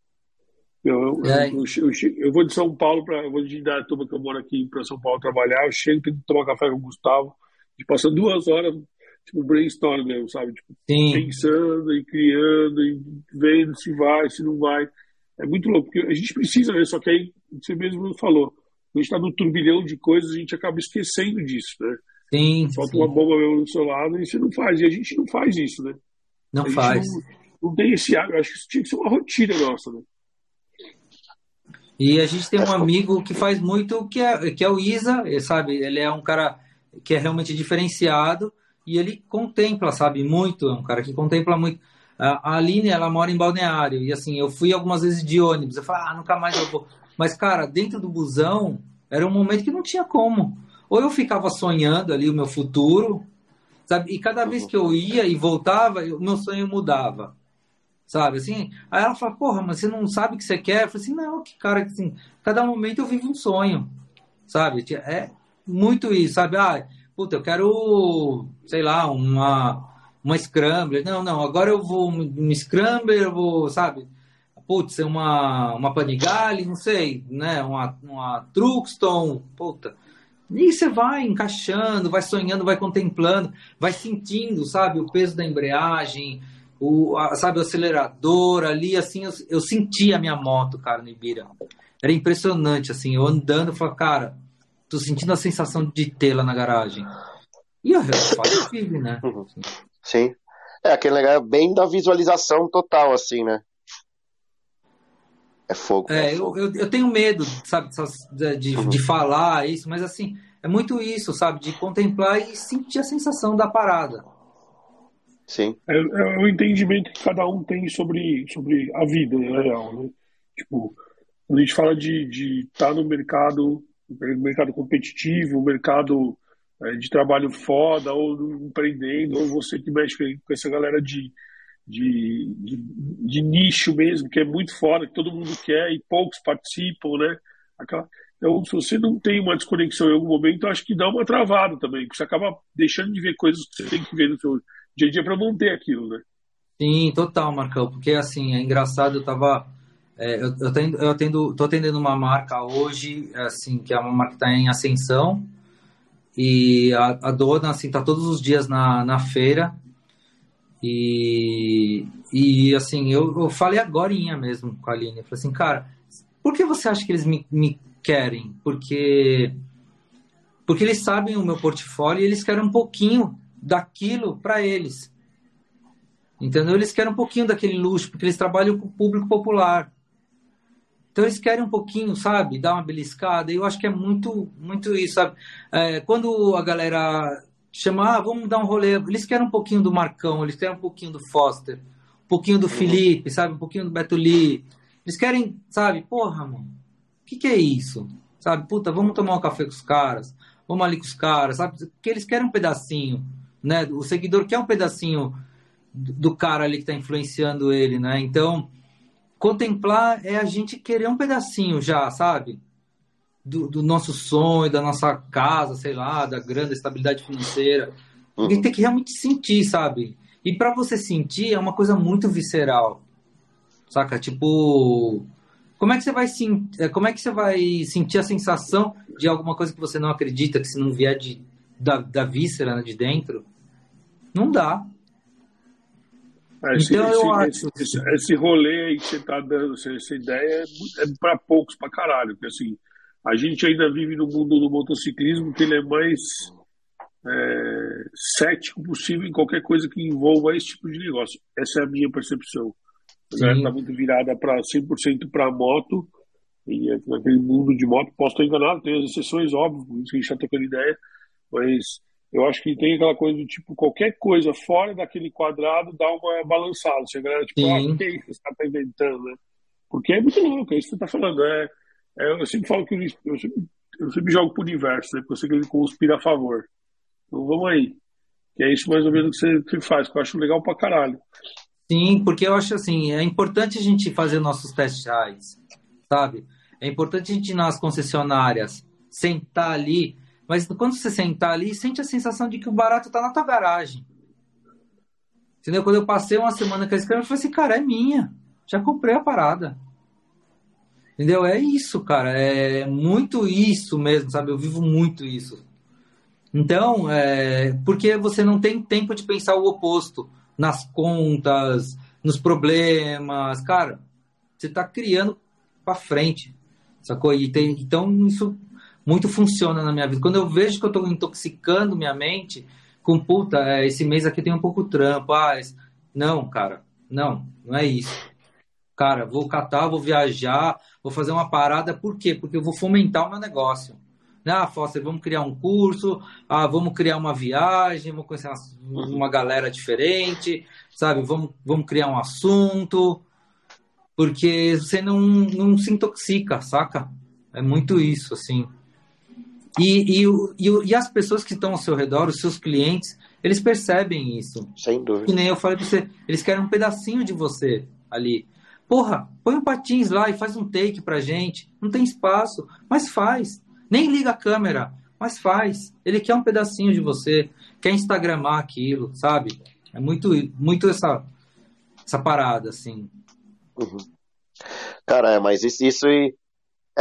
[SPEAKER 3] Eu, é. eu, eu, eu, vou de São Paulo para eu vou de Indaiatuba, que eu moro aqui para São Paulo trabalhar. Eu chego, tenho que tomar café com o Gustavo gente passou duas horas tipo brainstorm mesmo, sabe? Tipo, pensando e criando e vendo se vai, se não vai. É muito louco, porque a gente precisa, né? Só que aí, você mesmo falou, a gente está no turbilhão de coisas, a gente acaba esquecendo disso, né?
[SPEAKER 2] Sim.
[SPEAKER 3] Falta
[SPEAKER 2] sim.
[SPEAKER 3] uma bomba mesmo do seu lado e você não faz. E a gente não faz isso, né?
[SPEAKER 2] Não faz.
[SPEAKER 3] Não, não, tem esse hábito. Acho que isso tinha que ser uma rotina nossa, né?
[SPEAKER 2] E a gente tem um amigo que faz muito, que é, que é o Isa, sabe? Ele é um cara que é realmente diferenciado e ele contempla, sabe? Muito, é um cara que contempla muito. A Aline, ela mora em Balneário e assim, eu fui algumas vezes de ônibus. Eu falei, ah, nunca mais eu vou. Mas, cara, dentro do busão, era um momento que não tinha como. Ou eu ficava sonhando ali o meu futuro, sabe? E cada vez que eu ia e voltava, o meu sonho mudava, sabe? Assim, aí ela fala, porra, mas você não sabe o que você quer? Eu falei assim, não, que cara, assim, cada momento eu vivo um sonho, sabe? É muito isso, sabe? Ah, puta, eu quero, sei lá, uma, uma Scrambler. Não, não, agora eu vou um Scrambler, eu vou, sabe? Putz, uma, uma Panigale, não sei, né? Uma, uma Truxton, puta. E você vai encaixando, vai sonhando, vai contemplando, vai sentindo, sabe, o peso da embreagem, o, a, sabe, o acelerador ali, assim, eu, eu senti a minha moto, cara, no Ibira. Era impressionante, assim, eu andando, eu falei, cara, tô sentindo a sensação de tê-la na garagem. E o resultado vive, né?
[SPEAKER 1] Uhum. Sim. É, aquele negócio bem da visualização total, assim, né? É fogo.
[SPEAKER 2] É, é fogo. Eu, eu, eu, tenho medo, sabe, de, de, uhum. de, falar isso, mas assim, é muito isso, sabe? De contemplar e sentir a sensação da parada.
[SPEAKER 1] Sim.
[SPEAKER 3] É, é o entendimento que cada um tem sobre, sobre a vida, na real, né? Tipo, quando a gente fala de estar tá no mercado, mercado competitivo, mercado é, de trabalho foda, ou empreendendo, ou você que mexe com essa galera de, de, de, de, nicho mesmo, que é muito foda, que todo mundo quer e poucos participam, né? Aquela, então, se você não tem uma desconexão em algum momento, acho que dá uma travada também, porque você acaba deixando de ver coisas que você tem que ver no seu dia a dia para manter aquilo, né?
[SPEAKER 2] Sim, total, Marcão, porque assim, é engraçado, eu tava. É, eu, eu, tendo, eu atendo, tô atendendo uma marca hoje, assim, que é uma marca que está em ascensão, e a, a dona, assim, tá todos os dias na, na feira, e, e assim, eu, eu falei agora mesmo com a Aline. Eu falei assim, cara, por que você acha que eles me, me querem? Porque, porque eles sabem o meu portfólio e eles querem um pouquinho daquilo para eles. Entendeu? Eles querem um pouquinho daquele luxo, porque eles trabalham com o público popular. Então eles querem um pouquinho, sabe, dar uma beliscada. E eu acho que é muito, muito isso, sabe? É, quando a galera chamar, ah, vamos dar um rolê. Eles querem um pouquinho do Marcão, eles querem um pouquinho do Foster, um pouquinho do Felipe, sabe? Um pouquinho do Beto Lee. Eles querem, sabe? Porra, mano, o que, que é isso? Sabe? Puta, vamos tomar um café com os caras, vamos ali com os caras, sabe? Porque eles querem um pedacinho, né? O seguidor quer um pedacinho do cara ali que está influenciando ele, né? Então, contemplar é a gente querer um pedacinho já, sabe? do, do, nosso sonho, da nossa casa, sei lá, da grande estabilidade financeira. Uhum. A gente tem que realmente sentir, sabe? E para você sentir é uma coisa muito visceral, saca? Tipo, como é que você vai sentir, é, como é que você vai sentir a sensação de alguma coisa que você não acredita, que se não vier de, da, da víscera, né, de dentro? Não dá.
[SPEAKER 3] É, esse, então esse, eu acho. Esse, esse rolê aí que você tá dando, essa ideia é, é para poucos, para caralho, porque assim a gente ainda vive no mundo do motociclismo que ele é mais é, cético possível em qualquer coisa que envolva esse tipo de negócio. Essa é a minha percepção. A galera está muito virada para 100% para moto e é naquele mundo de moto. Posso estar enganado, tem as exceções, óbvio, por isso que a gente está tocando ideia, mas eu acho que tem aquela coisa do tipo, qualquer coisa fora daquele quadrado dá uma balançada. Você a galera, tipo, Sim. ah, o que é isso que você está inventando, né? Porque é muito louco, é isso que você está falando. É, é, eu sempre falo que eu sempre, eu sempre jogo pro universo, né? Porque eu sei que ele conspira a favor. Então vamos aí. Que é isso mais ou menos que você, que faz, que eu acho legal pra caralho.
[SPEAKER 2] Sim, porque eu acho assim, é importante a gente fazer nossos testes reais, sabe? É importante a gente ir nas concessionárias, sentar ali, mas quando você sentar ali, sente a sensação de que o barato tá na tua garagem. Entendeu? Quando eu passei uma semana com a escrava, eu falei assim, cara, é minha. Já comprei a parada. Entendeu? É isso, cara. É muito isso mesmo, sabe? Eu vivo muito isso. Então, é, porque você não tem tempo de pensar o oposto nas contas, nos problemas, cara, você está criando para frente, sacou? E tem, então isso muito funciona na minha vida. Quando eu vejo que eu estou intoxicando minha mente com puta, é, esse mês aqui tem um pouco trampo, ah, não, cara, não, não é isso. Cara, vou catar, vou viajar, vou fazer uma parada, por quê? Porque eu vou fomentar o meu negócio. Ah, Foster, vamos criar um curso, ah, vamos criar uma viagem, vamos conhecer uma, uma galera diferente, sabe? Vamos, vamos criar um assunto, porque você não, não se intoxica, saca? É muito isso, assim. E, e, e, e, as pessoas que estão ao seu redor, os seus clientes, eles percebem isso.
[SPEAKER 1] Sem dúvida.
[SPEAKER 2] Que nem eu falei pra você, eles querem um pedacinho de você ali. Porra, põe um patins lá e faz um take pra gente. Não tem espaço, mas faz. Nem liga a câmera, mas faz. Ele quer um pedacinho de você, quer instagramar aquilo, sabe? É muito, muito essa, essa parada, assim.
[SPEAKER 1] Uhum. Cara, é, mas isso, isso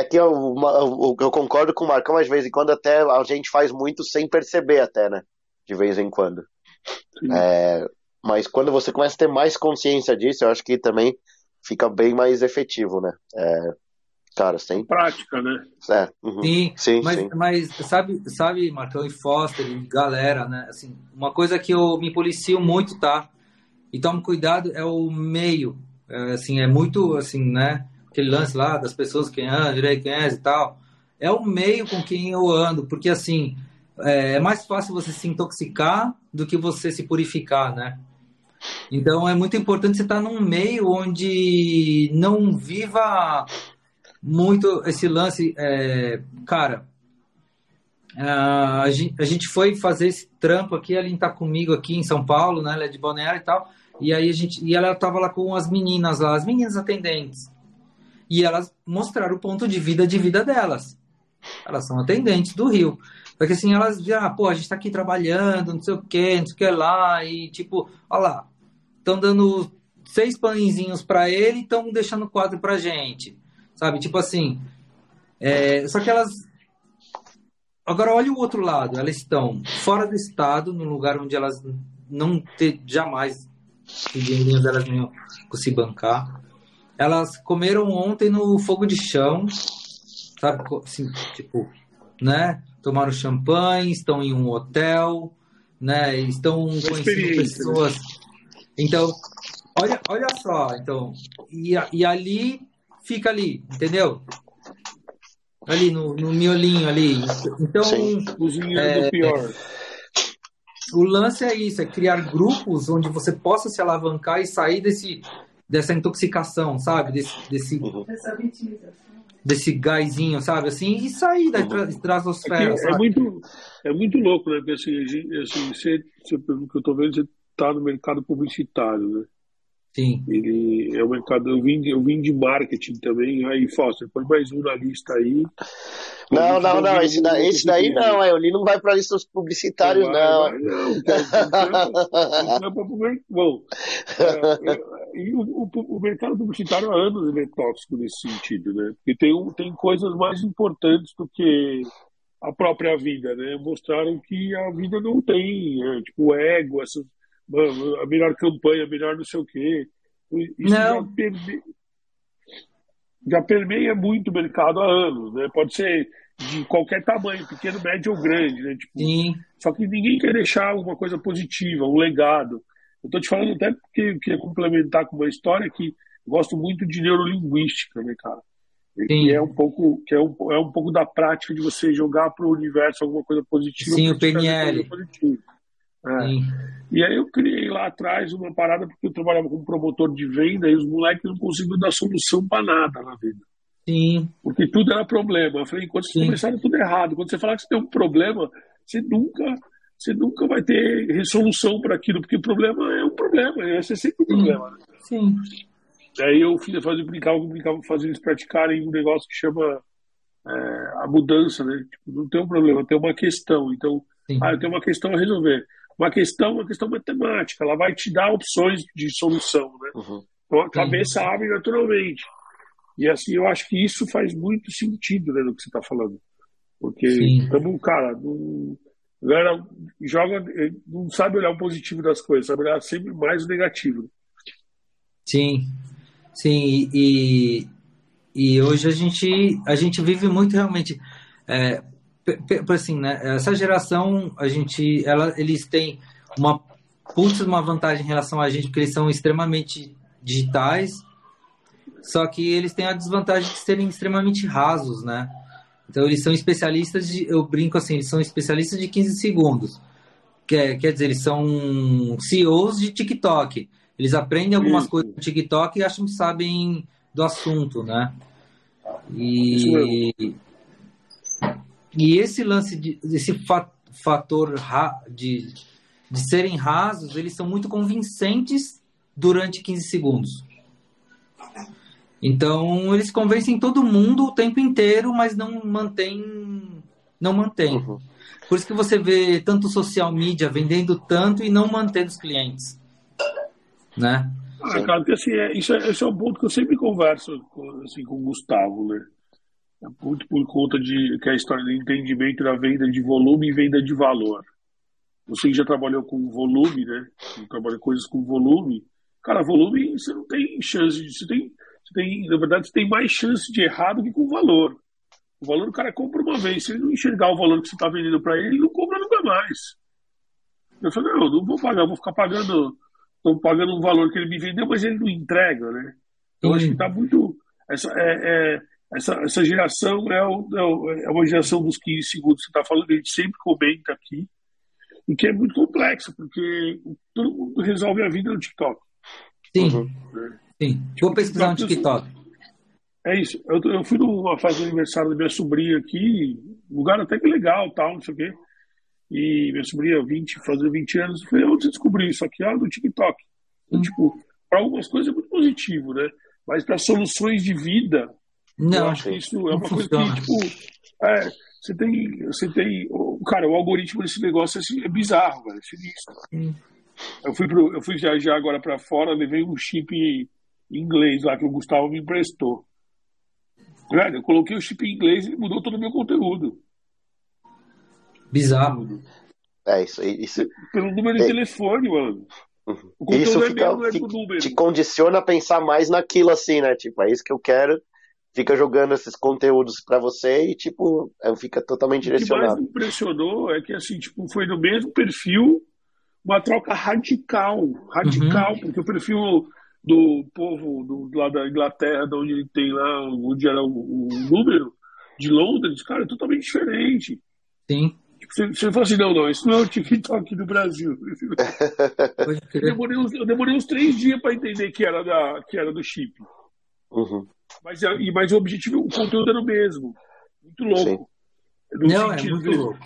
[SPEAKER 1] é que eu, eu, eu, concordo com o Marcão, mas de vez em quando até a gente faz muito sem perceber até, né? De vez em quando. É, mas quando você começa a ter mais consciência disso, eu acho que também fica bem mais efetivo, né? É, Cara, sem.
[SPEAKER 3] Prática, né?
[SPEAKER 1] É, uhum.
[SPEAKER 2] sim, sim, mas, sim. mas sabe, sabe, Marcão e Foster e galera, né? Assim, uma coisa que eu me policio muito, tá? E tomo cuidado é o meio. É, assim, é muito, assim, né? Aquele lance lá das pessoas que andam, direito, quem é e tal. É o meio com quem eu ando, porque, assim, é, é mais fácil você se intoxicar do que você se purificar, né? Então é muito importante você estar num meio onde não viva muito esse lance, é, cara. A gente, a gente foi fazer esse trampo aqui, ela está comigo aqui em São Paulo, né? Ela é de Balneário e tal. E aí a gente, e ela estava lá com as meninas lá, as meninas atendentes. E elas mostraram o ponto de vida de vida delas. Elas são atendentes do Rio. Porque assim, elas já, ah, pô, a gente está aqui trabalhando, não sei o que, não sei o que lá, e tipo, olha lá, estão dando seis pãezinhos para ele e estão deixando quatro pra gente. Sabe? Tipo assim. É, só que elas. Agora, olha o outro lado. Elas estão fora do estado, num lugar onde elas não ter, jamais o dinheirinho delas não se bancar. Elas comeram ontem no fogo de chão, sabe? Assim, tipo, né? Tomaram champanhe, estão em um hotel, né? Estão conhecendo né? pessoas. Então, olha, olha só, então, e, e ali fica ali, entendeu? Ali no, no miolinho ali. Então,
[SPEAKER 3] é, do pior.
[SPEAKER 2] O lance é isso, é criar grupos onde você possa se alavancar e sair desse, dessa intoxicação, sabe? Desse, desse, uhum. desse gásinho, sabe? Assim, e sair da uhum. estratosfera.
[SPEAKER 3] É, é, muito, é muito louco, né? Porque assim, assim você, você, pelo que eu tô vendo, você tá no mercado publicitário, né?
[SPEAKER 2] Sim.
[SPEAKER 3] Ele é um mercado. Eu vim, eu vim de marketing também. Aí, Foster, põe mais um na lista aí.
[SPEAKER 1] Não, não, não. Esse, da, esse daí não. É, ele não vai para listas publicitários, vai, não. Vai,
[SPEAKER 3] não. Bom, é, é, e o, o, o, mercado publicitário há anos ele é tóxico nesse sentido, né? Porque tem, um, tem coisas mais importantes do que a própria vida, né? Mostraram que a vida não tem, é, tipo, ego, essas a melhor campanha, a melhor não sei o quê. Isso não. Já, perme... já permeia muito o mercado há anos, né? Pode ser de qualquer tamanho, pequeno, médio ou grande, né? Tipo,
[SPEAKER 2] Sim.
[SPEAKER 3] Só que ninguém quer deixar alguma coisa positiva, um legado. Eu tô te falando até porque eu queria complementar com uma história que gosto muito de neurolinguística, né, cara? Sim. Que é um pouco que é um, é um pouco da prática de você jogar para o universo alguma coisa positiva.
[SPEAKER 2] Sim, o PNL.
[SPEAKER 3] É. E aí eu criei lá atrás uma parada porque eu trabalhava como promotor de venda e os moleques não conseguiam dar solução para nada na vida.
[SPEAKER 2] Sim.
[SPEAKER 3] Porque tudo era problema. Eu falei, enquanto vocês começaram tudo errado, quando você falar que você tem um problema, você nunca, você nunca vai ter resolução para aquilo, porque o problema é um problema, vai ser sempre um problema. Né?
[SPEAKER 2] Sim.
[SPEAKER 3] Aí eu fiz, fazer, brincava, brincava, fazer eles praticarem um negócio que chama é, a mudança, né? Tipo, não tem um problema, tem uma questão. Então, Sim. ah, eu tenho uma questão a resolver uma questão, uma questão matemática, ela vai te dar opções de solução, né? Uhum. Então a cabeça uhum. abre naturalmente. E assim, eu acho que isso faz muito sentido, né, no que você está falando. Porque estamos, cara, A galera joga, não sabe olhar o positivo das coisas, sabe olhar sempre mais o negativo.
[SPEAKER 2] Sim, sim, e, e hoje a gente, a gente vive muito realmente, é, assim, né, essa geração, a gente, ela, eles têm uma putz, uma vantagem em relação a gente, porque eles são extremamente digitais, só que eles têm a desvantagem de serem extremamente rasos, né? Então eles são especialistas de, eu brinco assim, eles são especialistas de 15 segundos. Quer, quer dizer, eles são CEOs de TikTok. Eles aprendem algumas Isso. coisas no TikTok e acham que sabem do assunto, né? E, e esse lance, de, esse fator de, de serem rasos, eles são muito convincentes durante 15 segundos. Então, eles convencem todo mundo o tempo inteiro, mas não mantém. Não mantém. Uhum. Por isso que você vê tanto social media vendendo tanto e não mantendo os clientes né?
[SPEAKER 3] Ah, cara, porque assim, é, isso, é, esse é um ponto que eu sempre converso com, assim, com o Gustavo, né? Muito por conta de que é a história do entendimento da venda de volume e venda de valor. Você que já trabalhou com volume, né? Trabalha coisas com volume. Cara, volume você não tem chance de. Você tem, você tem, na verdade, você tem mais chance de errar do que com valor. O valor o cara compra uma vez. Se ele não enxergar o valor que você está vendendo para ele, ele não compra nunca mais. Eu falei, não, não vou pagar, vou ficar pagando estou pagando um valor que ele me vendeu, mas ele não entrega, né? Então, acho que está muito. Essa, é, é, essa, essa geração é, o, é, é, uma geração dos 15 segundos que você está falando, a gente sempre comenta aqui, e que é muito complexo, porque todo mundo resolve a vida no TikTok.
[SPEAKER 2] Sim. Uhum. Sim. Vou pesquisar no TikTok.
[SPEAKER 3] É isso. Eu, eu fui numa fase do aniversário da minha sobrinha aqui, lugar até que legal, tal, não sei o quê. E minha sobrinha, 20, fazendo 20 anos, eu falei, onde você descobriu isso aqui? Ah, no TikTok. Então, tipo, para algumas coisas é muito positivo, né? Mas para soluções de vida, não, eu acho que isso é uma coisa que, tipo, é, você tem, você tem, cara, o algoritmo desse negócio é, assim, é bizarro, velho, é sinistro. Hum. Eu fui, pro, eu fui viajar agora para fora, levei um chip inglês lá que o Gustavo me emprestou. Velho, eu coloquei o chip em inglês e mudou todo o meu conteúdo.
[SPEAKER 2] Bizarro.
[SPEAKER 1] É, isso, isso.
[SPEAKER 3] Pelo número de é... telefone, mano.
[SPEAKER 1] Uhum. Isso fica, é fica, te condiciona a pensar mais naquilo assim, né? Tipo, é isso que eu quero. Fica jogando esses conteúdos para você e, tipo, é, fica totalmente direcionado. O que
[SPEAKER 3] mais me impressionou é que, assim, tipo, foi no mesmo perfil uma troca radical. Radical, uhum. porque o perfil do povo do, lá da Inglaterra, de onde ele tem lá, onde era o, o número, de Londres, cara, é totalmente diferente.
[SPEAKER 2] Sim.
[SPEAKER 3] Você, você fala assim, não, não, isso não é o TikTok do Brasil. eu, demorei uns, eu demorei uns três dias para entender que era, da, que era do chip.
[SPEAKER 1] Uhum.
[SPEAKER 3] Mas, é, mas o objetivo, o conteúdo era o mesmo. Muito louco.
[SPEAKER 2] No não, é muito de, louco.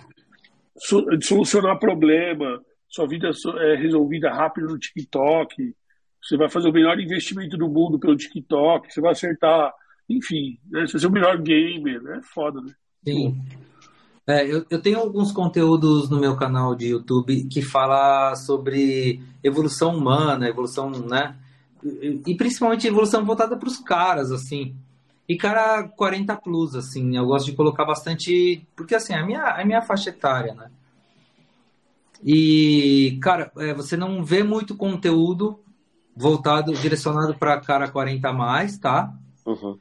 [SPEAKER 3] de solucionar problema, sua vida é resolvida rápido no TikTok, você vai fazer o melhor investimento do mundo pelo TikTok, você vai acertar, enfim, né? você vai ser o melhor gamer, né? É foda, né?
[SPEAKER 2] Sim. É, eu, eu tenho alguns conteúdos no meu canal de YouTube que fala sobre evolução humana, evolução, né? E, principalmente evolução voltada para os caras, assim. E cara 40 plus, assim, eu gosto de colocar bastante. Porque assim, a minha, a minha faixa etária, né? E, cara, é, você não vê muito conteúdo voltado, direcionado para cara 40 mais, tá?
[SPEAKER 1] Uhum.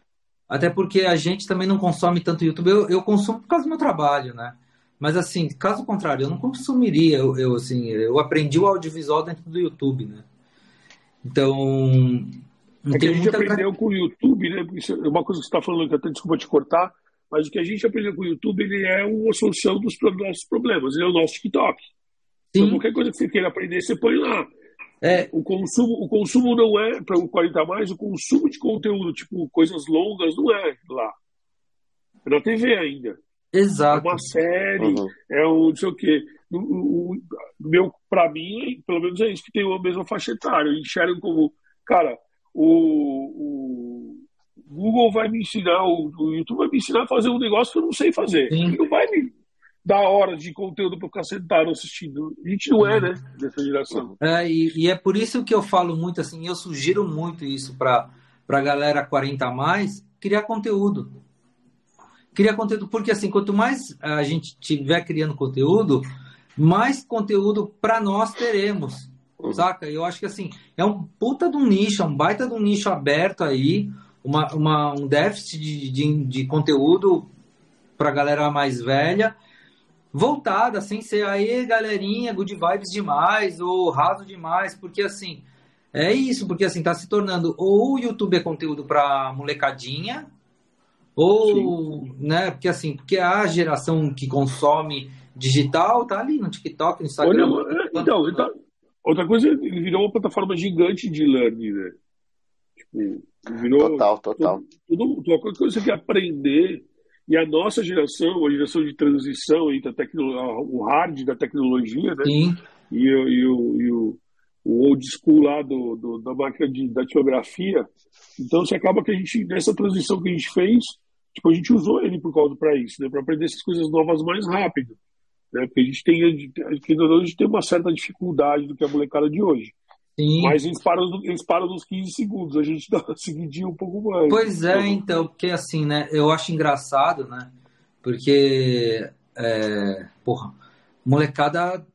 [SPEAKER 2] Até porque a gente também não consome tanto YouTube. Eu, eu consumo por causa do meu trabalho, né? Mas assim, caso contrário, eu não consumiria. Eu, eu assim, eu aprendi o audiovisual dentro do YouTube, né? Então,
[SPEAKER 3] é que a gente aprendeu com o YouTube, né? Isso é uma coisa que você está falando, que até desculpa te cortar, mas o que a gente aprendeu com o YouTube, ele é uma solução dos nossos problemas, ele é o nosso TikTok. Então, Sim. Então, qualquer coisa que você queira aprender, você põe lá. É, o, consumo, o consumo não é, para o 40 mais, o consumo de conteúdo, tipo, coisas longas, não é lá. É na TV ainda.
[SPEAKER 2] Exato.
[SPEAKER 3] É uma série, uhum. é o não sei o quê. O, meu, para mim, pelo menos é isso que tem a mesma faixa etária. Eu enxergo como, cara, o, o Google vai me ensinar, o, o, YouTube vai me ensinar a fazer um negócio que eu não sei fazer. Sim. Ele não vai me dar horas de conteúdo para ficar sentado assistindo. A gente não é, né, dessa geração.
[SPEAKER 2] É, e, e, é por isso que eu falo muito assim, eu sugiro muito isso para a galera 40 a mais, criar conteúdo. Criar conteúdo, porque assim, quanto mais a gente tiver criando conteúdo, mais conteúdo para nós teremos. Uhum. Saca? Eu acho que assim, é um puta de um nicho, é um baita de um nicho aberto aí, uma, uma um déficit de, de, de conteúdo para galera mais velha, voltada, sem ser aí, galerinha, good vibes demais, ou raso demais, porque assim, é isso, porque assim, tá se tornando ou o YouTube é conteúdo para molecadinha, ou, Sim. né, porque assim, porque a geração que consome digital tá ali no TikTok, no Instagram.
[SPEAKER 3] Olha, então, então, outra coisa, ele virou uma plataforma gigante de learning, né?
[SPEAKER 1] Tipo, virou. Total, total.
[SPEAKER 3] Tudo, tudo, qualquer coisa que você quer aprender. E a nossa geração, a geração de transição entre a tecnologia, o hard da tecnologia, né?
[SPEAKER 2] Sim.
[SPEAKER 3] E, e, o, e o, o old school lá do, do da máquina de datilografia. Então, você acaba que a gente, nessa transição que a gente fez, tipo, a gente usou ele por causa para isso, né? Para aprender essas coisas novas mais rápido. Né? Porque a gente tem, a gente tem uma certa dificuldade do que a molecada de hoje. Sim. Mas eles param, eles param nos 15 segundos, a gente dá uma seguidinha um pouco mais.
[SPEAKER 2] Pois é, então, porque assim, né? Eu acho engraçado, né? Porque, é, porra, molecada,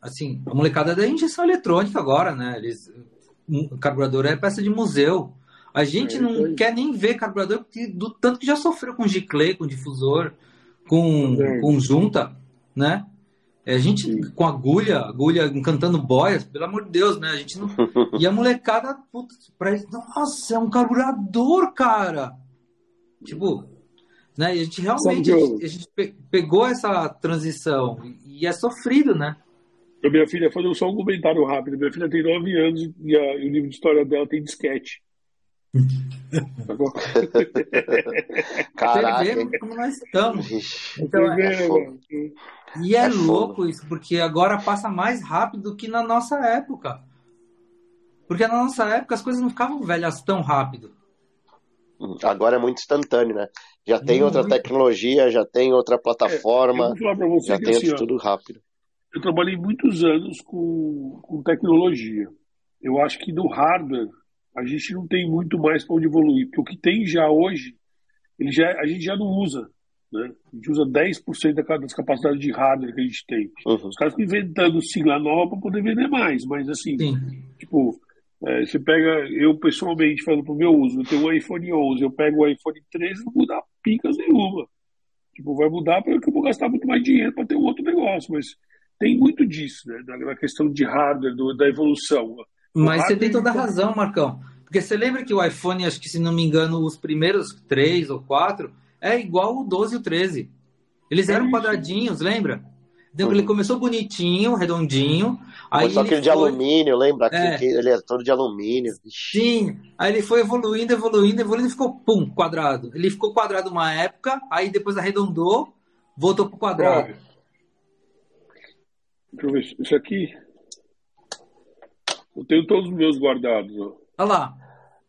[SPEAKER 2] assim, a molecada da injeção eletrônica agora, né? Eles, o carburador é peça de museu. A gente é, não quer nem ver carburador porque, do tanto que já sofreu com giclê, com difusor, com, é. com junta né? É, a gente Sim. com agulha, agulha encantando boias, pelo amor de Deus, né? A gente não. E a molecada, putz, pra eles, nossa, é um carburador, cara! Tipo, né? E a gente realmente a gente, a gente pegou essa transição e é sofrido, né?
[SPEAKER 3] A minha filha, fazendo só um comentário rápido. Minha filha tem 9 anos e, a, e o livro de história dela tem disquete.
[SPEAKER 1] Caraca.
[SPEAKER 2] Você vê como nós estamos. Então, é, e é, é louco isso, porque agora passa mais rápido do que na nossa época. Porque na nossa época as coisas não ficavam velhas tão rápido.
[SPEAKER 1] Agora é muito instantâneo, né? Já tem muito. outra tecnologia, já tem outra plataforma, é, já tem assim, tudo rápido.
[SPEAKER 3] Eu trabalhei muitos anos com, com tecnologia. Eu acho que no hardware a gente não tem muito mais para onde evoluir, porque o que tem já hoje, ele já, a gente já não usa. Né? A gente usa 10% das capacidades de hardware que a gente tem. Uhum. Os caras estão inventando sigla nova para poder vender mais, mas assim, Sim. tipo, é, você pega, eu pessoalmente falando pro meu uso, eu tenho um iPhone 11, eu pego o iPhone 13, não muda picas nenhuma. Tipo, vai mudar porque eu vou gastar muito mais dinheiro para ter um outro negócio, mas tem muito disso, né, na, questão de hardware, do, da evolução.
[SPEAKER 2] Mas você tem toda a razão, Marcão. Porque você lembra que o iPhone, acho que se não me engano, os primeiros três ou quatro, é igual o 12 e o 13. Eles eram quadradinhos, lembra? Então, ele começou bonitinho, redondinho. Aí
[SPEAKER 1] só aquele foi... de alumínio, lembra? É. Que ele é todo de alumínio.
[SPEAKER 2] Sim. Aí ele foi evoluindo, evoluindo, evoluindo e ficou, pum, quadrado. Ele ficou quadrado uma época, aí depois arredondou, voltou pro quadrado.
[SPEAKER 3] Deixa eu ver. Isso aqui. Eu tenho todos os meus guardados. Ó.
[SPEAKER 2] Olha lá.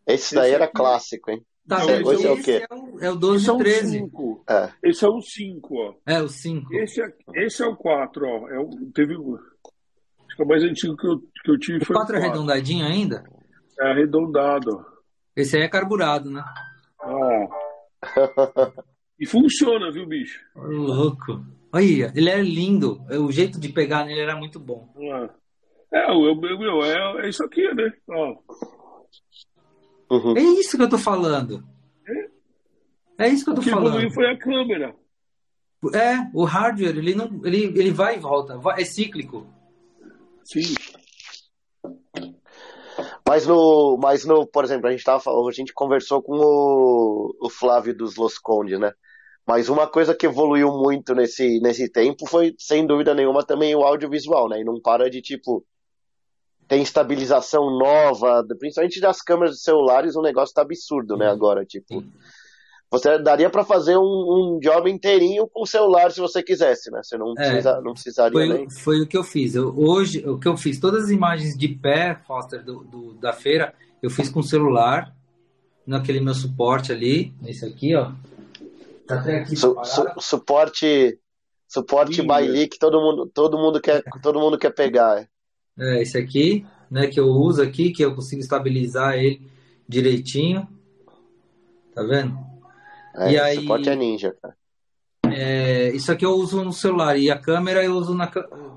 [SPEAKER 1] Esse daí esse era aqui... clássico, hein?
[SPEAKER 2] Tá, esse, esse é o quê? É o, é o 12 esse é 13.
[SPEAKER 3] É. Esse é o 5, ó.
[SPEAKER 2] É, o 5.
[SPEAKER 3] Esse, é, esse é o 4, ó. É o, teve, acho que o mais antigo que eu, que eu tive o foi 4
[SPEAKER 2] o 4. é arredondadinho ainda?
[SPEAKER 3] É arredondado.
[SPEAKER 2] Esse aí é carburado, né?
[SPEAKER 3] Ó. e funciona, viu, bicho?
[SPEAKER 2] Louco. Olha, ele é lindo. O jeito de pegar nele era muito bom.
[SPEAKER 3] É, é, o meu, é, é isso aqui, né? Ó.
[SPEAKER 2] Uhum. É isso que eu tô falando. É, é isso que eu tô o que falando.
[SPEAKER 3] foi a câmera.
[SPEAKER 2] É, o hardware, ele, não, ele, ele vai e volta, é cíclico.
[SPEAKER 3] Sim.
[SPEAKER 1] Mas no, mas no, por exemplo, a gente tava falando, a gente conversou com o, o Flávio dos Los Condes, né? Mas uma coisa que evoluiu muito nesse, nesse tempo foi, sem dúvida nenhuma, também o audiovisual, né? E não para de, tipo, tem estabilização nova, principalmente das câmeras de celulares, o negócio tá absurdo, né, agora, tipo. Você daria para fazer um, um, job inteirinho com o celular se você quisesse, né? Você não, é, precisa, não precisaria
[SPEAKER 2] foi,
[SPEAKER 1] nem...
[SPEAKER 2] Foi o que eu fiz. Eu, hoje, o que eu fiz, todas as imagens de pé, Foster, do, do, da feira, eu fiz com o celular, naquele meu suporte ali, esse aqui, ó. Tá até aqui
[SPEAKER 1] su, su, suporte suporte by leak, todo mundo, todo mundo quer, todo mundo quer pegar. É
[SPEAKER 2] esse aqui, né, que eu uso aqui, que eu consigo estabilizar ele direitinho. Tá vendo?
[SPEAKER 1] É, e aí, suporte é ninja, cara.
[SPEAKER 2] É, isso aqui eu uso no celular e a câmera eu uso na,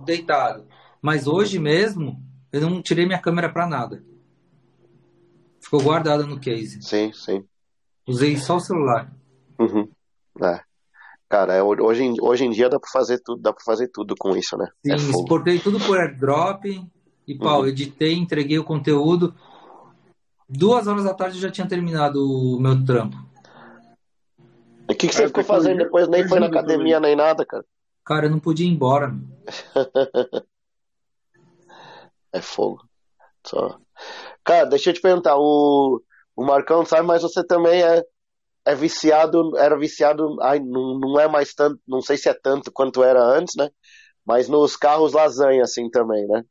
[SPEAKER 2] deitado. Mas hoje mesmo, eu não tirei minha câmera para nada. Ficou guardada no case.
[SPEAKER 1] Sim, sim.
[SPEAKER 2] Usei só o celular.
[SPEAKER 1] Uhum. É. Cara, é, hoje, em, hoje em dia dá pra fazer tudo, dá pra fazer tudo com isso, né?
[SPEAKER 2] Sim,
[SPEAKER 1] é
[SPEAKER 2] exportei tudo por airdrop e pau, uhum. editei, entreguei o conteúdo. Duas horas da tarde eu já tinha terminado o meu trampo.
[SPEAKER 1] O que, que você é, ficou fazendo depois? Nem foi na academia nem nada, cara.
[SPEAKER 2] Cara, eu não podia ir embora.
[SPEAKER 1] é fogo. Só. Cara, deixa eu te perguntar, o, o Marcão sabe, mas você também é, é viciado, era viciado, ai, não, não é mais tanto, não sei se é tanto quanto era antes, né? Mas nos carros lasanha, assim, também, né?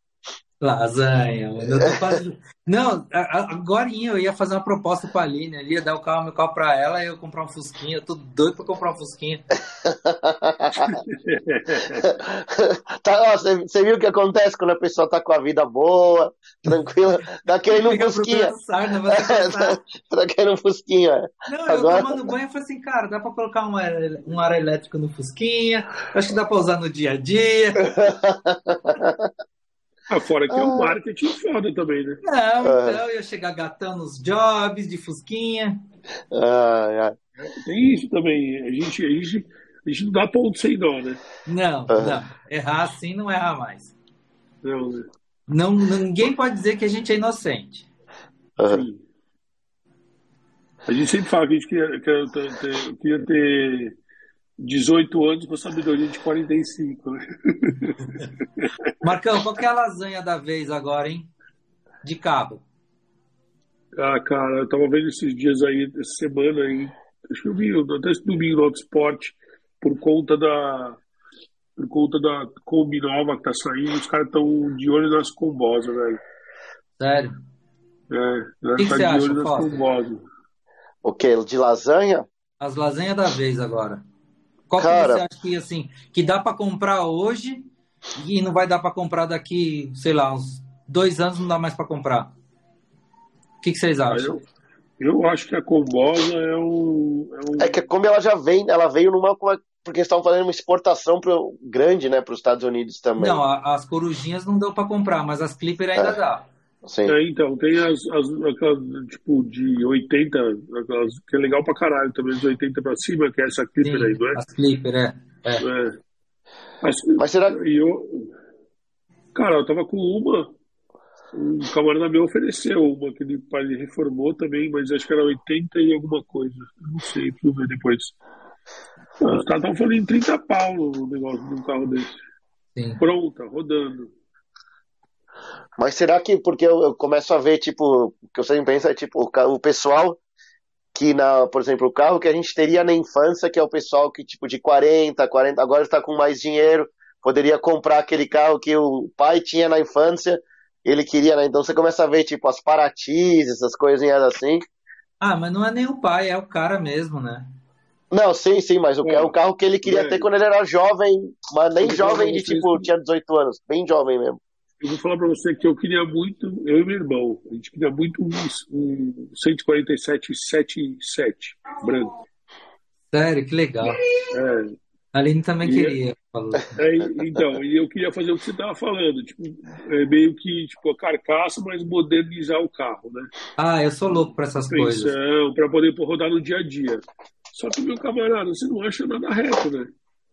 [SPEAKER 2] Lasanha, eu tô fazendo... Não, agora eu ia fazer uma proposta pra Aline, ali ia dar o carro, meu carro pra ela e eu comprar um Fusquinha. Eu tô doido pra comprar um Fusquinha.
[SPEAKER 1] tá, ó, você, você viu o que acontece quando a pessoa tá com a vida boa, tranquila, tá querendo um Fusquinha. É, tá, tá querendo um Fusquinha.
[SPEAKER 2] Não, agora... eu tomando banho eu falei assim, cara, dá pra colocar um ar, um ar elétrico no Fusquinha, acho que dá pra usar no dia a dia.
[SPEAKER 3] Ah, fora que ah. é um marketing foda também, né?
[SPEAKER 2] Não, ah. então eu ia chegar gatando os jobs de Fusquinha.
[SPEAKER 1] Ah,
[SPEAKER 3] Tem isso também. A gente, a, gente, a gente não dá ponto sem dó, né?
[SPEAKER 2] Não, ah. não. Errar assim não erra mais.
[SPEAKER 3] Não, né?
[SPEAKER 2] Não, ninguém pode dizer que a gente é inocente.
[SPEAKER 3] Sim. A gente sempre fala que a gente queria, queria ter, queria ter 18 anos com sabedoria de 45. Né?
[SPEAKER 2] Marcão, qual que é a lasanha da vez agora, hein? De cabo.
[SPEAKER 3] Ah, cara, eu tava vendo esses dias aí, essa semana aí. Acho que eu vi, até esse domingo no Autosport, por conta da. Por conta da Kombi nova que tá saindo, os caras estão de olho nas combosas, velho.
[SPEAKER 2] Sério?
[SPEAKER 3] É, né, que tá que de olho nas combosas.
[SPEAKER 1] O que? De lasanha?
[SPEAKER 2] As lasanhas da vez agora. Qual Cara... que você acha que, assim, que dá para comprar hoje e não vai dar para comprar daqui, sei lá, uns dois anos não dá mais para comprar? O que, que vocês acham?
[SPEAKER 3] Eu, eu, acho que a Combosa é um,
[SPEAKER 1] é um... É que a Kombi ela já vem, ela veio numa porque estão fazendo uma exportação pro, grande, né, para os Estados Unidos também.
[SPEAKER 2] Não, as corujinhas não deu para comprar, mas as Clipper ainda é. dá.
[SPEAKER 3] Sim. É, então, tem as, as, aquelas, tipo, de 80, aquelas, que é legal pra caralho também, de 80 pra cima, que é essa Clipper Sim, aí, não é?
[SPEAKER 2] As Clipper, é. é.
[SPEAKER 3] é. Mas,
[SPEAKER 1] Mas será
[SPEAKER 3] que. Eu, cara, eu tava com uma, um camarada meu ofereceu uma, que ele, ele reformou também, mas acho que era 80 e alguma coisa. Não sei, preciso ver depois. Os caras estavam falando em 30 pau no negócio de um carro desse. Sim. Pronta, rodando.
[SPEAKER 1] Mas será que, porque eu, eu, começo a ver, tipo, o que eu sempre penso é, tipo, o, o, pessoal que, na, por exemplo, o carro que a gente teria na infância, que é o pessoal que, tipo, de 40, 40, agora está com mais dinheiro, poderia comprar aquele carro que o pai tinha na infância, ele queria, né? Então você começa a ver, tipo, as Paratis, essas coisinhas assim.
[SPEAKER 2] Ah, mas não é nem o pai, é o cara mesmo, né?
[SPEAKER 1] Não, sim, sim, mas o, é. o carro que ele queria é. ter quando ele era jovem, mas nem jovem de, tipo, tinha 18 anos, bem jovem mesmo.
[SPEAKER 3] Eu vou falar para você que eu queria muito, eu e meu irmão, a gente queria muito um, um 147 77 branco.
[SPEAKER 2] Sério, que legal.
[SPEAKER 3] É.
[SPEAKER 2] A Aline também e, queria.
[SPEAKER 3] É, então, e eu queria fazer o que você estava falando, tipo, é meio que tipo a carcaça, mas modernizar o carro, né?
[SPEAKER 2] Ah, eu sou louco para essas coisas.
[SPEAKER 3] Para poder rodar no dia a dia. Só que, meu camarada, você não acha nada reto, né?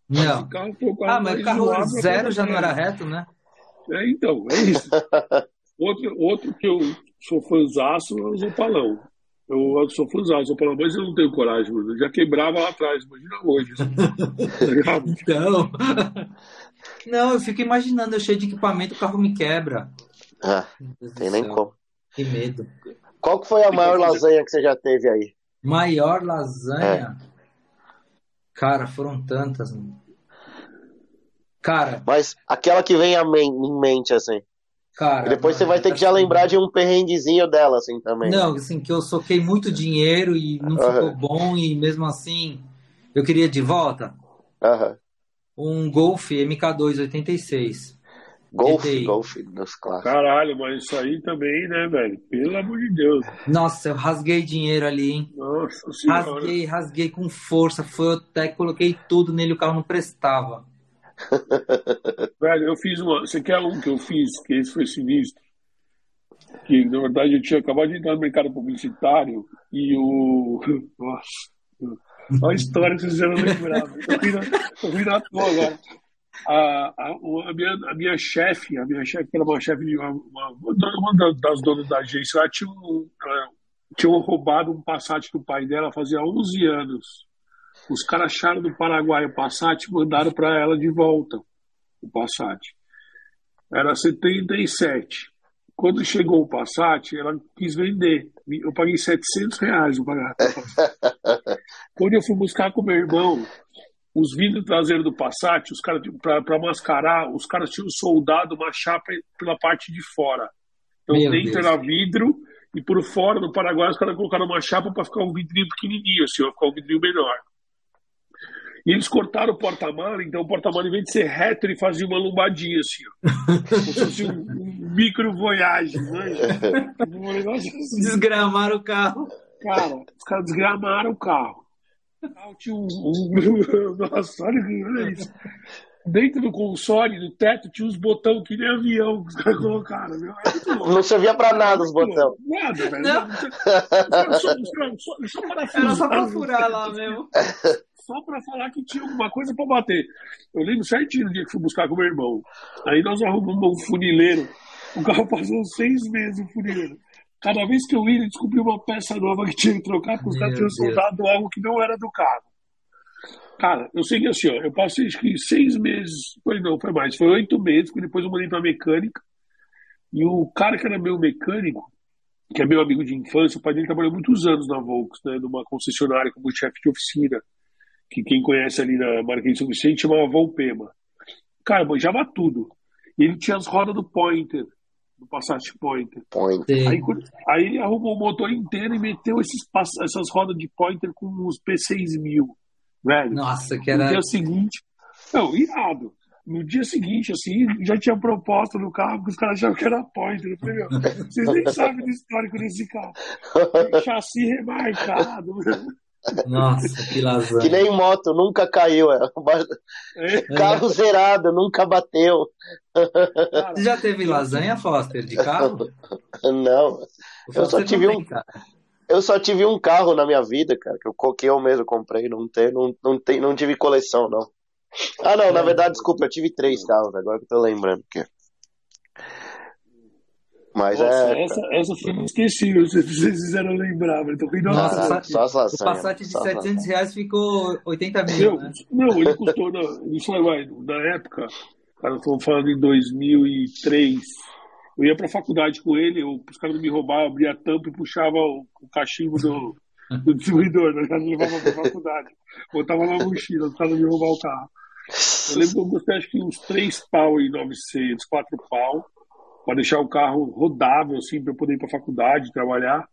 [SPEAKER 2] Não. Carro, ah, mas o carro zero já não era reto, né?
[SPEAKER 3] É, então, é isso. outro, outro que eu sou fãzaço é o Zopalão. Eu sou fãzaço, Zopalão, mas eu não tenho coragem, mano. Eu já quebrava lá atrás, imagina hoje.
[SPEAKER 2] então. Não, eu fico imaginando, eu cheio de equipamento, o carro me quebra.
[SPEAKER 1] Ah, tem nem como.
[SPEAKER 2] Que medo.
[SPEAKER 1] Qual que foi a maior lasanha que você já teve aí?
[SPEAKER 2] Maior lasanha? É. Cara, foram tantas, mano. Cara.
[SPEAKER 1] Mas aquela que vem em mente, assim. Cara. E depois você vai ter que já lembrar de um perrenguezinho dela, assim, também.
[SPEAKER 2] Não, assim, que eu soquei muito dinheiro e não uhum. ficou bom, e mesmo assim eu queria de volta.
[SPEAKER 1] Uhum.
[SPEAKER 2] Um Golf MK2 86.
[SPEAKER 1] Golf, Golf dos clássicos.
[SPEAKER 3] Caralho, mas isso aí também, né, velho? Pelo amor de Deus.
[SPEAKER 2] Nossa, eu rasguei dinheiro ali, hein?
[SPEAKER 3] Nossa senhora.
[SPEAKER 2] Rasguei, rasguei com força. Foi até coloquei tudo nele, o carro não prestava.
[SPEAKER 3] Velho, eu fiz uma. Você quer um que eu fiz, que esse foi sinistro? Que na verdade eu tinha acabado de entrar no mercado publicitário e o. Nossa. Olha a história que vocês já não lembravam. Eu vi na toa agora. A, a, a, minha, a minha chefe, a minha chefe, que era uma chefe de uma, uma, uma das donas da agência, ela tinha, um, ela, tinha roubado um Passat do pai dela fazia 11 anos. Os caras acharam do Paraguai o Passat e mandaram para ela de volta o Passat. Era 77. Quando chegou o Passat, ela quis vender. Eu paguei 700 reais pagar. Quando eu fui buscar com meu irmão, os vidros traseiros do Passat, os caras para mascarar, os caras tinham soldado uma chapa pela parte de fora. Então meu dentro Deus. era vidro e por fora no Paraguai os caras colocaram uma chapa para ficar um vidrinho pequenininho, assim, para ficar um vidrinho menor. E eles cortaram o porta-mala, então o porta-mala, em vez de ser reto, ele fazia uma lombadinha, assim, ó. Como se fosse um, um micro-voyage, né? Um
[SPEAKER 2] negócio assim. Desgramaram o carro.
[SPEAKER 3] Cara, os caras desgramaram o carro. Tinha um, um, nossa, olha isso. Dentro do console, no teto, tinha uns botões que nem avião que os caras colocaram. Meu.
[SPEAKER 1] Não servia pra nada os botões.
[SPEAKER 3] Nada, velho. Não. Não. Só, só, só,
[SPEAKER 2] só Era só pra furar lá mesmo
[SPEAKER 3] só para falar que tinha alguma coisa para bater. Eu lembro certinho no dia que fui buscar com meu irmão. Aí nós arrumamos um funileiro. O carro passou seis meses o funileiro. Cada vez que eu ia, ele descobriu uma peça nova que tinha que trocar, porque os caras tinham soldado algo que não era do carro. Cara, eu sei que assim, ó, eu passei acho que seis meses, foi não, foi mais, foi oito meses, porque depois eu mandei pra mecânica. E o cara que era meu mecânico, que é meu amigo de infância, o pai dele trabalhou muitos anos na Volks, né, numa concessionária como chefe de oficina que quem conhece ali na Marquês São Vicente chamava Volpema. Cara, manjava tudo. E ele tinha as rodas do Pointer, do Passat Pointer.
[SPEAKER 1] Pointer.
[SPEAKER 3] Aí, aí, ele arrumou o motor inteiro e meteu esses, essas rodas de Pointer com os P6000, velho.
[SPEAKER 2] Nossa, que era...
[SPEAKER 3] No dia seguinte... Não, irado. No dia seguinte, assim, já tinha proposta no carro, porque os caras achavam que era Pointer. Eu falei, meu, vocês nem sabem do histórico desse carro. Chassi remarcado,
[SPEAKER 2] nossa, que lasanha.
[SPEAKER 1] Que nem moto, nunca caiu. É. é. Carro zerado, nunca bateu.
[SPEAKER 2] Você já teve lasanha, Foster, de carro?
[SPEAKER 1] Não. Eu só tive um. Eu só tive um carro na minha vida, cara, que eu, que eu mesmo comprei, não, tem, não, não, tem, não tive coleção, não. Ah, não, na é. verdade, desculpa, eu tive três carros, agora que eu tô lembrando. Que... Mas Nossa,
[SPEAKER 3] é. Essa, essa foi inesquecível, vocês fizeram lembrar, mas tô rindo
[SPEAKER 2] Nossa, só, só, O Passat de só 700 reais ficou 80 mil. né?
[SPEAKER 3] Não, ele custou, não, isso vai, na época, cara, estou falando em 2003. Eu ia pra faculdade com ele, eu, os caras me roubavam, abria a tampa e puxava o, o cachimbo do, do distribuidor, né? Já levava pra faculdade. Botava na mochila, os caras me roubar o carro. Eu lembro que eu gostei, acho que uns 3 pau e 900, 4 pau para deixar o carro rodável, assim, para eu poder ir para a faculdade, trabalhar.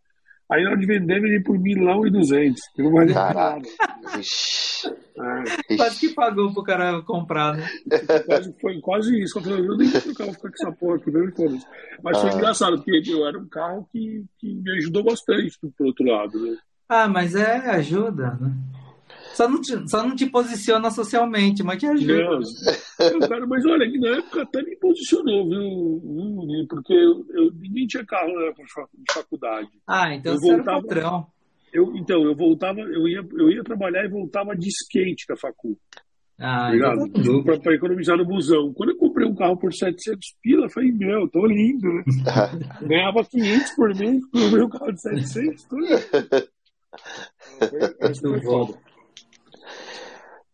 [SPEAKER 3] Aí na hora de vender, vendi por milão e duzentos. Eu não mais nada.
[SPEAKER 2] É. Quase que pagou pro cara comprar, né?
[SPEAKER 3] Quase, foi quase isso. Eu falei, eu nem vou trocar, vou ficar com essa porra aqui, mesmo todas. Mas foi ah. engraçado, porque eu era um carro que, que me ajudou bastante, pro outro lado, né?
[SPEAKER 2] Ah, mas é ajuda, né? Só não, te, só não te posiciona socialmente, mas te ajuda.
[SPEAKER 3] Não, cara, mas olha, que na época até me posicionou, viu, viu Porque eu, eu, ninguém tinha carro na época de faculdade.
[SPEAKER 2] Ah, então eu você voltava, era patrão.
[SPEAKER 3] Eu, então, eu voltava, eu ia, eu ia trabalhar e voltava de skate da facu.
[SPEAKER 2] Ah, tá
[SPEAKER 3] pra, pra, economizar no busão. Quando eu comprei um carro por 700 pila, eu falei, meu, tô lindo, né? Ganhava 500 por mês, comprei um carro de 700, tô lindo. Foi, foi,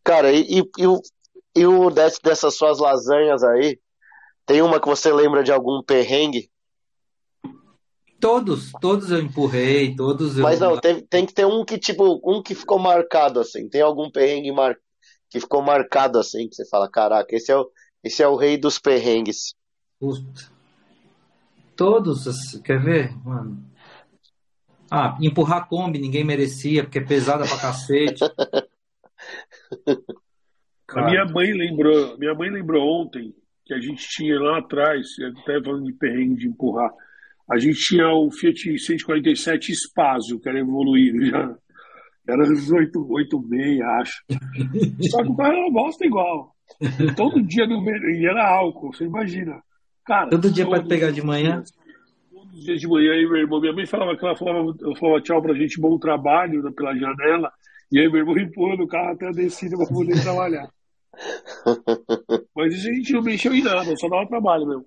[SPEAKER 1] Cara, e, e, o, e o dessas suas lasanhas aí, tem uma que você lembra de algum perrengue?
[SPEAKER 2] Todos, todos eu empurrei, todos eu...
[SPEAKER 1] Mas não, tem, tem que ter um que, tipo, um que ficou marcado, assim. Tem algum perrengue mar... que ficou marcado, assim, que você fala, caraca, esse é o, esse é o rei dos perrengues.
[SPEAKER 2] Puta. Todos, quer ver, mano? Ah, empurrar Kombi ninguém merecia, porque é pesada pra cacete.
[SPEAKER 3] A minha mãe lembrou, minha mãe lembrou ontem que a gente tinha lá atrás, até falando de perrengue de empurrar, a gente tinha o Fiat 147 Spazio, que era evoluído já. Era 86, acho. Só que o carro era uma bosta igual. todo dia no e era álcool, você imagina. Cara,
[SPEAKER 2] todo dia para pegar de manhã?
[SPEAKER 3] Todos os dias de manhã, aí, meu irmão, minha mãe falava que ela falava, eu falava tchau pra gente, bom trabalho né, pela janela. E aí meu irmão empurra no carro até a descida pra poder trabalhar. Mas isso a gente não mexeu em nada, só dava trabalho mesmo.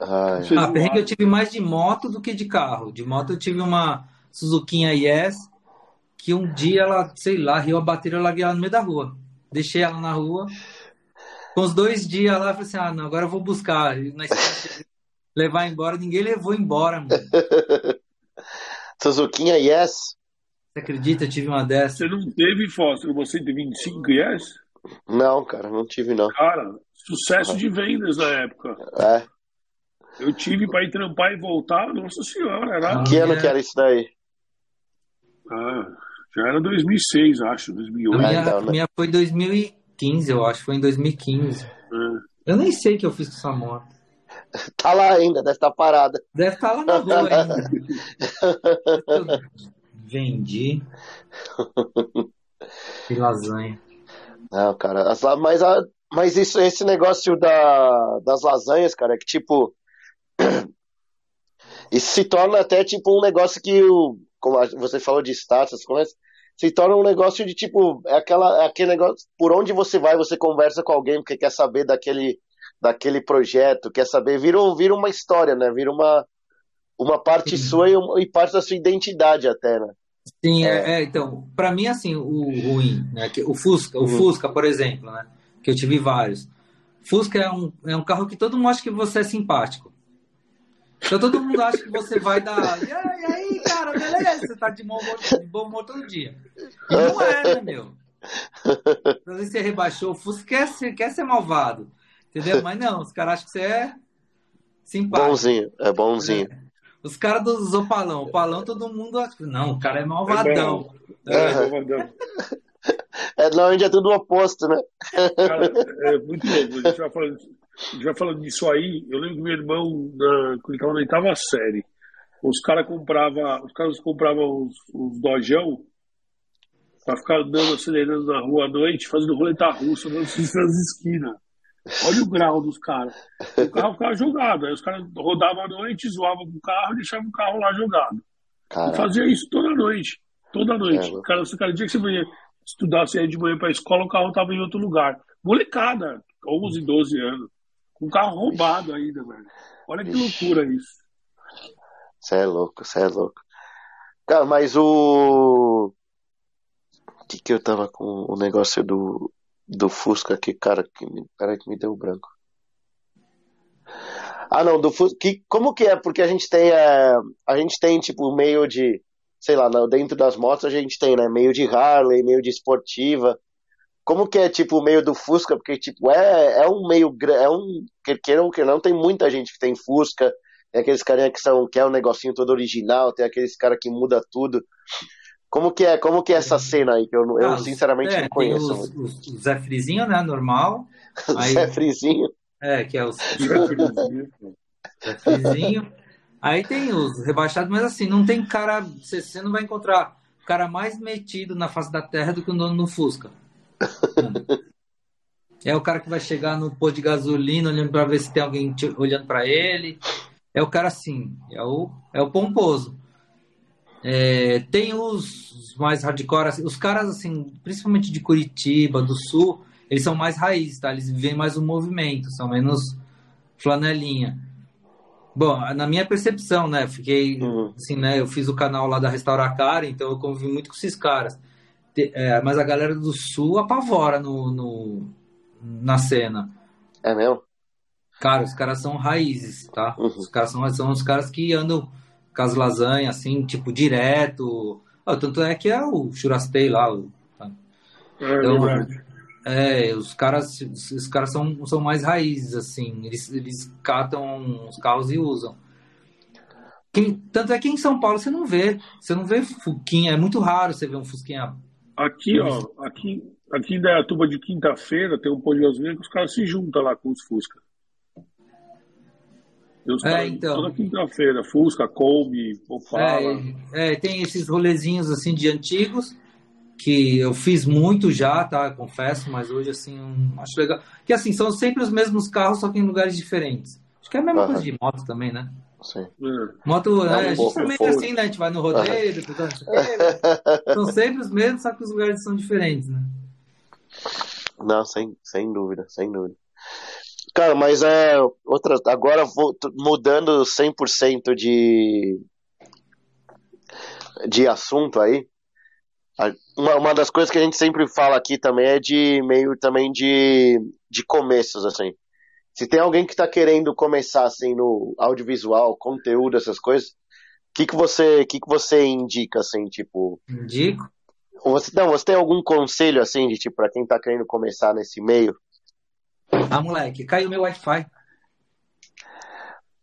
[SPEAKER 2] Ai. Ah, perrengue eu tive mais de moto do que de carro. De moto eu tive uma Suzuquinha Yes, que um dia ela, sei lá, riu a bateria, eu larguei ela no meio da rua. Deixei ela na rua. Com os dois dias lá, eu falei assim, ah, não, agora eu vou buscar. Na levar embora, ninguém levou embora, mano.
[SPEAKER 1] Suzuquinha Yes?
[SPEAKER 2] Você acredita? Eu tive uma dessas.
[SPEAKER 3] Você não teve, Fósforo, você teve 25 Yes?
[SPEAKER 1] Não, cara, não tive não.
[SPEAKER 3] Cara, sucesso de vendas na época.
[SPEAKER 1] É.
[SPEAKER 3] Eu tive para ir trampar e voltar, nossa senhora. Era...
[SPEAKER 1] Que ano que era isso daí?
[SPEAKER 3] Ah, já era 2006, acho, 2008. A
[SPEAKER 2] minha, então, né? minha foi 2015, eu acho, foi em 2015. É. Eu nem sei o que eu fiz com essa moto.
[SPEAKER 1] Tá lá ainda, deve estar tá parada.
[SPEAKER 2] Deve estar tá lá na rua ainda. Vendi. Que lasanha.
[SPEAKER 1] Não, cara, as, mas, a, mas isso, esse negócio da, das lasanhas, cara, é que tipo. Isso se torna até tipo um negócio que o. Como você falou de status, se torna um negócio de tipo. É, aquela, é aquele negócio. Por onde você vai, você conversa com alguém porque quer saber daquele, daquele projeto, quer saber. Vira, vira uma história, né? Vira uma, uma parte Sim. sua e, e, parte da sua identidade até, né?
[SPEAKER 2] Sim, é, é então, para mim, assim, o ruim, né? o Fusca, o uhum. Fusca, por exemplo, né? Que eu tive vários. Fusca é um, é um carro que todo mundo acha que você é simpático. Então todo mundo acha que você vai dar. E aí, cara, beleza? Você tá de bom humor, de bom humor todo dia. E não é, né, meu? Às vezes você rebaixou, o Fusca quer ser, quer ser malvado. Entendeu? Mas não, os caras acham que você é simpático.
[SPEAKER 1] Bonzinho, é bonzinho. É.
[SPEAKER 2] Os caras do Opalão. O Palão, todo mundo. Não, o cara é malvadão.
[SPEAKER 3] É, é, é malvadão.
[SPEAKER 1] É, normalmente é tudo o oposto, né?
[SPEAKER 3] Cara, é muito louco. A gente vai falando, a gente vai falando disso aí. Eu lembro que meu irmão, na, quando ele estava na oitava série, os caras compravam os caras compravam os, os dojão pra ficar andando, acelerando na rua à noite, fazendo roleta russa nas esquinas. Olha o grau dos caras. O carro ficava jogado. Aí os caras rodavam à noite, zoavam com o carro e deixavam o carro lá jogado. Caraca. fazia isso toda noite. Toda noite. É, cara, cada dia que você ia estudar, de manhã pra escola, o carro tava em outro lugar. Molecada, 11, 12 anos. Com o carro roubado ainda, velho. Olha que loucura isso.
[SPEAKER 1] Você é louco, você é louco. Cara, mas o. O que que eu tava com o negócio do do Fusca aqui, cara, que me, peraí que me deu branco. Ah, não, do Fusca, que, como que é? Porque a gente tem, é, a gente tem, tipo, meio de, sei lá, dentro das motos a gente tem, né, meio de Harley, meio de esportiva. Como que é, tipo, o meio do Fusca? Porque, tipo, é, é um meio, é um, que queiram que não, tem muita gente que tem Fusca, tem aqueles carinha que são, que é um negocinho todo original, tem aqueles cara que muda tudo. Como que é, como que é essa cena aí que eu, eu ah, sinceramente é, não conheço?
[SPEAKER 2] Os, os, o Zé Frizinho, né, normal.
[SPEAKER 1] Aí, Zé Frizinho.
[SPEAKER 2] É, que é o Zé Frizinho. Aí tem os rebaixados, mas assim, não tem cara, você, você não vai encontrar cara mais metido na face da terra do que o dono no Fusca. É o cara que vai chegar no posto de gasolina olhando para ver se tem alguém olhando para ele. É o cara assim, é o, é o pomposo. É, tem os mais hardcore, assim, os caras, assim, principalmente de Curitiba, do Sul, eles são mais raízes, tá? Eles vivem mais o movimento, são menos flanelinha. Bom, na minha percepção, né? Fiquei, uhum. assim, né? Eu fiz o canal lá da Restaurar Cara, então eu convivi muito com esses caras. É, mas a galera do Sul apavora no, no, na cena.
[SPEAKER 1] É mesmo?
[SPEAKER 2] Cara, os caras são raízes, tá? Uhum. Os caras são, são os caras que andam com as lasanhas, assim, tipo, direto. Oh, tanto é que é o churastei lá. O, tá?
[SPEAKER 3] É, então,
[SPEAKER 2] é, os caras, os caras são, são mais raízes, assim. Eles, eles catam os carros e usam. Quem, tanto é que em São Paulo você não vê. Você não vê Fusquinha. É muito raro você ver um Fusquinha.
[SPEAKER 3] Aqui, ó, aqui, aqui em Dayatuba de quinta-feira tem um pão de gasolina que os caras se juntam lá com os Fusca. Deus é, então. Toda quinta-feira, Fusca, Kombi, Opala.
[SPEAKER 2] É, é, tem esses rolezinhos assim de antigos que eu fiz muito já, tá? Confesso, mas hoje, assim, acho legal. Que, assim, são sempre os mesmos carros, só que em lugares diferentes. Acho que é a mesma uhum. coisa de moto também, né?
[SPEAKER 1] Sim.
[SPEAKER 2] Moto, né? a gente também é assim, né? A gente vai no rodeio, uhum. tudo, são sempre os mesmos, só que os lugares são diferentes, né?
[SPEAKER 1] Não, sem, sem dúvida, sem dúvida. Cara, mas é outra. Agora vou mudando 100% de, de assunto aí. Uma, uma das coisas que a gente sempre fala aqui também é de meio também de, de começos, assim. Se tem alguém que está querendo começar assim no audiovisual, conteúdo, essas coisas, o que, que você que, que você indica assim, tipo?
[SPEAKER 2] Indico.
[SPEAKER 1] Você, não, você tem algum conselho assim de tipo para quem está querendo começar nesse meio?
[SPEAKER 2] Ah, moleque, caiu meu Wi-Fi.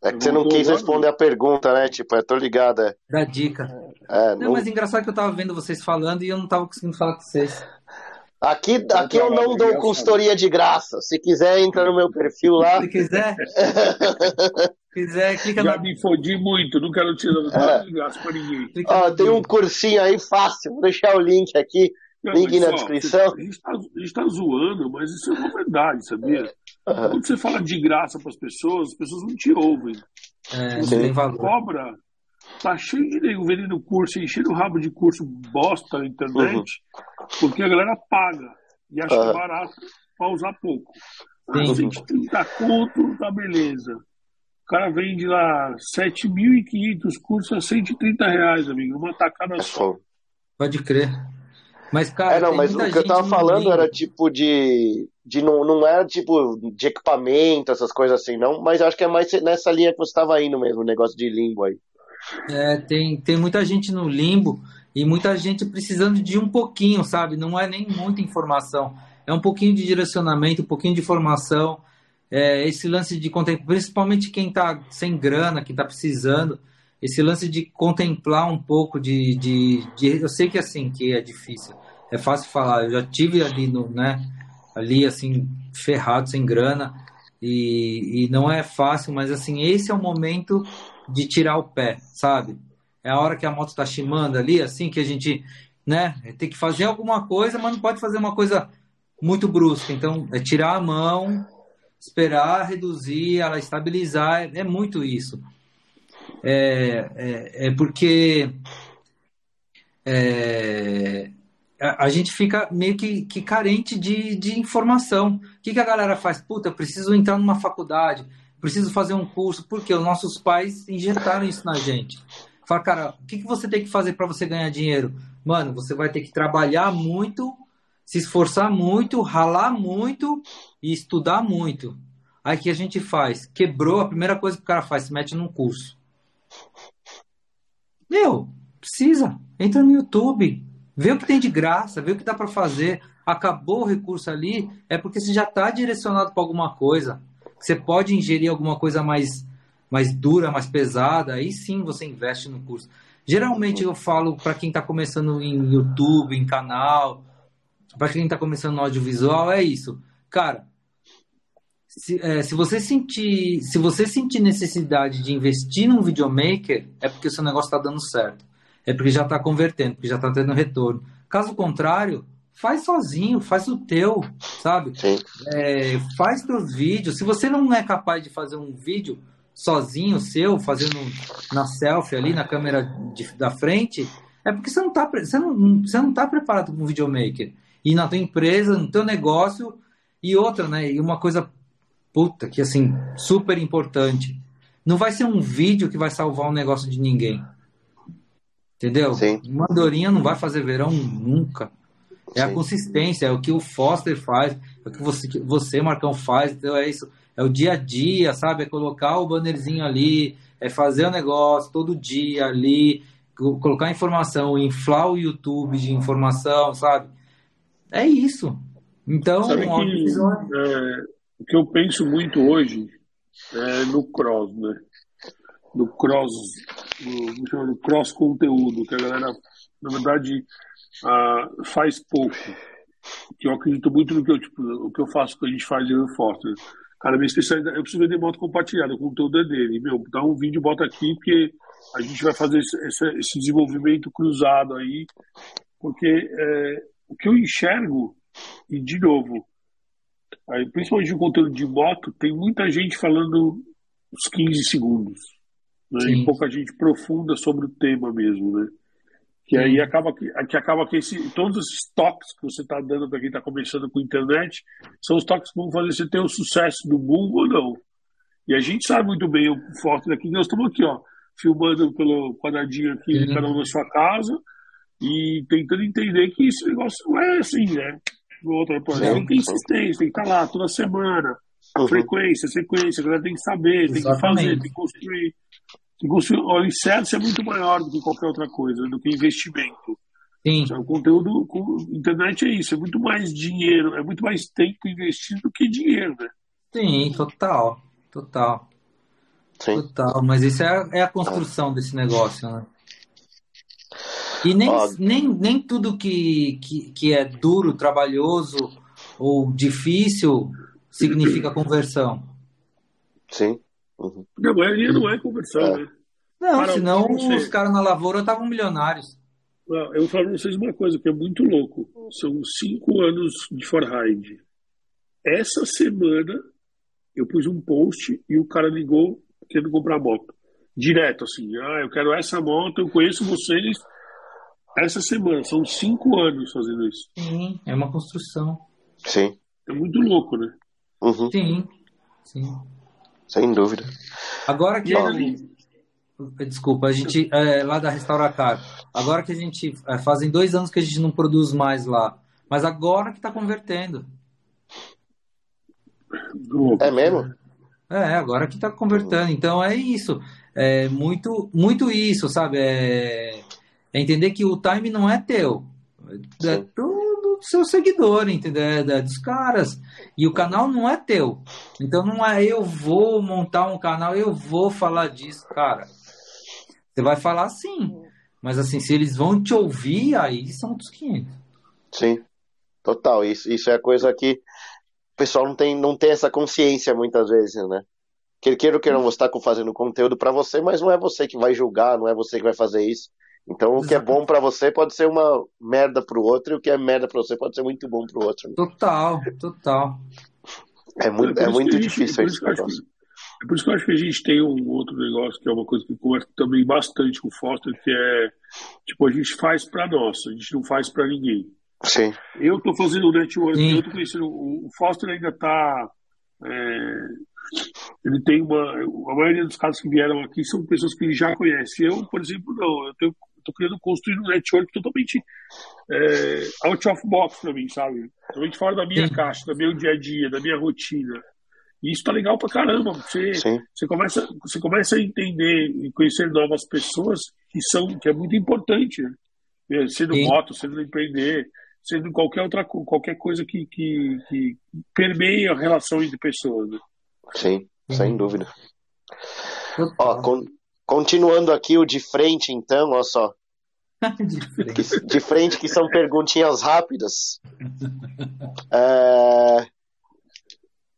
[SPEAKER 1] É que você não quis responder a pergunta, né? Tipo, eu tô ligada.
[SPEAKER 2] É. Da dica.
[SPEAKER 1] É,
[SPEAKER 2] não, não, mas engraçado que eu tava vendo vocês falando e eu não tava conseguindo falar com vocês.
[SPEAKER 1] Aqui, aqui eu não dou consultoria de graça. Se quiser, entra no meu perfil lá.
[SPEAKER 2] Se quiser. quiser, clica
[SPEAKER 3] Já na... me fodi muito, não quero tirar nada de graça pra ninguém.
[SPEAKER 1] Ó, tem um cursinho aí fácil, vou deixar o link aqui. Link na só, descrição.
[SPEAKER 3] A gente, tá, a gente tá zoando, mas isso é uma verdade, sabia? Uhum. Quando você fala de graça para as pessoas, as pessoas não te ouvem.
[SPEAKER 2] É, você tem valor.
[SPEAKER 3] cobra, tá cheio de nego vendendo curso, enchendo o rabo de curso bosta na internet, uhum. porque a galera paga e acha uhum. barato para usar pouco. Ah, 130 conto, tá beleza. O cara vende lá 7.500 cursos a 130 reais, amigo, uma tacada é só.
[SPEAKER 2] Pode crer. Mas, cara,
[SPEAKER 1] é, não, mas o que eu tava falando era tipo de. de não, não era tipo de equipamento, essas coisas assim, não. Mas acho que é mais nessa linha que você estava indo mesmo, o negócio de limbo aí.
[SPEAKER 2] É, tem, tem muita gente no limbo e muita gente precisando de um pouquinho, sabe? Não é nem muita informação. É um pouquinho de direcionamento, um pouquinho de formação. É, esse lance de contempo, principalmente quem está sem grana, quem está precisando, esse lance de contemplar um pouco de, de, de, eu sei que assim que é difícil. É fácil falar eu já tive ali no né ali assim ferrado sem grana e, e não é fácil mas assim esse é o momento de tirar o pé sabe? É a hora que a moto está chimando ali assim que a gente né tem que fazer alguma coisa mas não pode fazer uma coisa muito brusca. Então é tirar a mão esperar reduzir ela estabilizar é, é muito isso é, é, é porque é, a, a, gente fica meio que, que carente de, de informação. O que, que a galera faz? Puta, preciso entrar numa faculdade, preciso fazer um curso, porque os nossos pais injetaram isso na gente. Fala, cara, o que, que você tem que fazer para você ganhar dinheiro? Mano, você vai ter que trabalhar muito, se esforçar muito, ralar muito e estudar muito. Aí que a gente faz? Quebrou, a primeira coisa que o cara faz, se mete num curso. Meu, precisa. Entra no YouTube, vê o que tem de graça, vê o que dá para fazer. Acabou o recurso ali, é porque você já está direcionado para alguma coisa. Você pode ingerir alguma coisa mais, mais dura, mais pesada, aí sim você investe no curso. Geralmente eu falo para quem está começando em YouTube, em canal, para quem está começando no audiovisual, é isso. Cara, se, é, se, você sentir se você sentir necessidade de investir num videomaker, é porque o seu negócio está dando certo. É porque já está convertendo, porque já está tendo retorno. Caso contrário, faz sozinho, faz o teu, sabe? É, faz teus vídeos. Se você não é capaz de fazer um vídeo sozinho, seu, fazendo na selfie ali, na câmera de, da frente, é porque você não está você não, você não tá preparado como videomaker. E na tua empresa, no teu negócio, e outra, né? E uma coisa puta, que assim, super importante. Não vai ser um vídeo que vai salvar o um negócio de ninguém. Entendeu?
[SPEAKER 1] Sim.
[SPEAKER 2] Uma Dorinha não vai fazer verão nunca. É Sim. a consistência, é o que o Foster faz, é o que você, você, Marcão, faz. Então é isso. É o dia a dia, sabe? É colocar o bannerzinho ali, é fazer o negócio todo dia ali, colocar informação, inflar o YouTube de informação, sabe? É isso. Então,
[SPEAKER 3] sabe que, é, o que eu penso muito hoje é no cross, né? No cross, no, no cross conteúdo, que a galera, na verdade, uh, faz pouco. Que eu acredito muito no que eu, tipo, o que eu faço, que a gente faz eu e o Foster. Cara, minha especialidade, eu preciso vender moto compartilhada, o conteúdo é dele. Meu, dá um vídeo, bota aqui, porque a gente vai fazer esse, esse desenvolvimento cruzado aí Porque é, o que eu enxergo, e de novo, aí, principalmente no conteúdo de moto, tem muita gente falando os 15 segundos. Né? E pouca gente profunda sobre o tema mesmo, né? Que aí acaba que, que acaba que esse, todos esses toques que você está dando para quem está começando com a internet são os toques que vão fazer você ter o sucesso do boom ou não. E a gente sabe muito bem o forte daqui. Nós estamos aqui, ó, filmando pelo quadradinho aqui, uhum. cada um na sua casa, e tentando entender que esse negócio não é assim, né? Outra coisa, tem que ter insistência, tem que estar tá lá toda semana. Uhum. Frequência, sequência, a galera tem que saber, Exatamente. tem que fazer, tem que construir. Tem que construir. O alicerce é muito maior do que qualquer outra coisa, do que investimento. Sim. O conteúdo, com internet é isso, é muito mais dinheiro, é muito mais tempo investido do que dinheiro, né?
[SPEAKER 2] Sim, total, total. Sim. Total, mas isso é, é a construção desse negócio, né? E nem, nem, nem tudo que, que, que é duro, trabalhoso ou difícil significa conversão.
[SPEAKER 1] Sim.
[SPEAKER 3] Uhum. Na maioria não é conversão, é. né?
[SPEAKER 2] Não, Para senão os caras na lavoura estavam milionários.
[SPEAKER 3] Eu vou falar pra vocês uma coisa que é muito louco. São cinco anos de Forhide. Essa semana eu pus um post e o cara ligou querendo comprar moto. Direto, assim. Ah, eu quero essa moto, eu conheço vocês essa semana. São cinco anos fazendo isso.
[SPEAKER 2] Sim, é uma construção.
[SPEAKER 1] Sim.
[SPEAKER 3] É muito louco, né?
[SPEAKER 2] Uhum. Sim, sim.
[SPEAKER 1] Sem dúvida.
[SPEAKER 2] Agora que. Desculpa, a gente. É, lá da Restauracar. Agora que a gente. É, fazem dois anos que a gente não produz mais lá. Mas agora que está convertendo.
[SPEAKER 1] É mesmo?
[SPEAKER 2] É, agora que está convertendo. Então é isso. É muito, muito isso, sabe? É, é entender que o time não é teu. É do, seu seguidor, entendeu? É, dos caras. E o canal não é teu. Então não é eu vou montar um canal, eu vou falar disso, cara. Você vai falar sim. Mas assim, se eles vão te ouvir, aí são outros 500.
[SPEAKER 1] Sim, total. Isso, isso é a coisa que o pessoal não tem, não tem essa consciência muitas vezes, né? Que queira ou queira não estar fazendo conteúdo para você, mas não é você que vai julgar, não é você que vai fazer isso. Então, o que é bom para você pode ser uma merda pro outro, e o que é merda para você pode ser muito bom pro outro. Né?
[SPEAKER 2] Total, total.
[SPEAKER 1] É muito, é, é muito difícil
[SPEAKER 3] isso. É por isso que eu acho que a gente tem um outro negócio que é uma coisa que conversa também bastante com o Foster, que é tipo, a gente faz para nós, a gente não faz para ninguém.
[SPEAKER 1] Sim.
[SPEAKER 3] Eu estou fazendo o network, Sim. eu tô conhecendo. O Foster ainda está. É, ele tem uma. A maioria dos casos que vieram aqui são pessoas que ele já conhece. Eu, por exemplo, não. Eu tenho, tô querendo construir um network totalmente é, out of box para mim, sabe? Totalmente fora da minha Sim. caixa, do meu dia a dia, da minha rotina. E isso tá legal pra caramba. Você, você, começa, você começa a entender e conhecer novas pessoas que são que é muito importante. Né? É, sendo Sim. moto, sendo empreender, sendo qualquer outra qualquer coisa que, que, que permeia a relação entre pessoas. Né?
[SPEAKER 1] Sim, sem uhum. dúvida. Ó, con continuando aqui o de frente, então, ó só.
[SPEAKER 2] de, frente.
[SPEAKER 1] de frente, que são perguntinhas rápidas. É...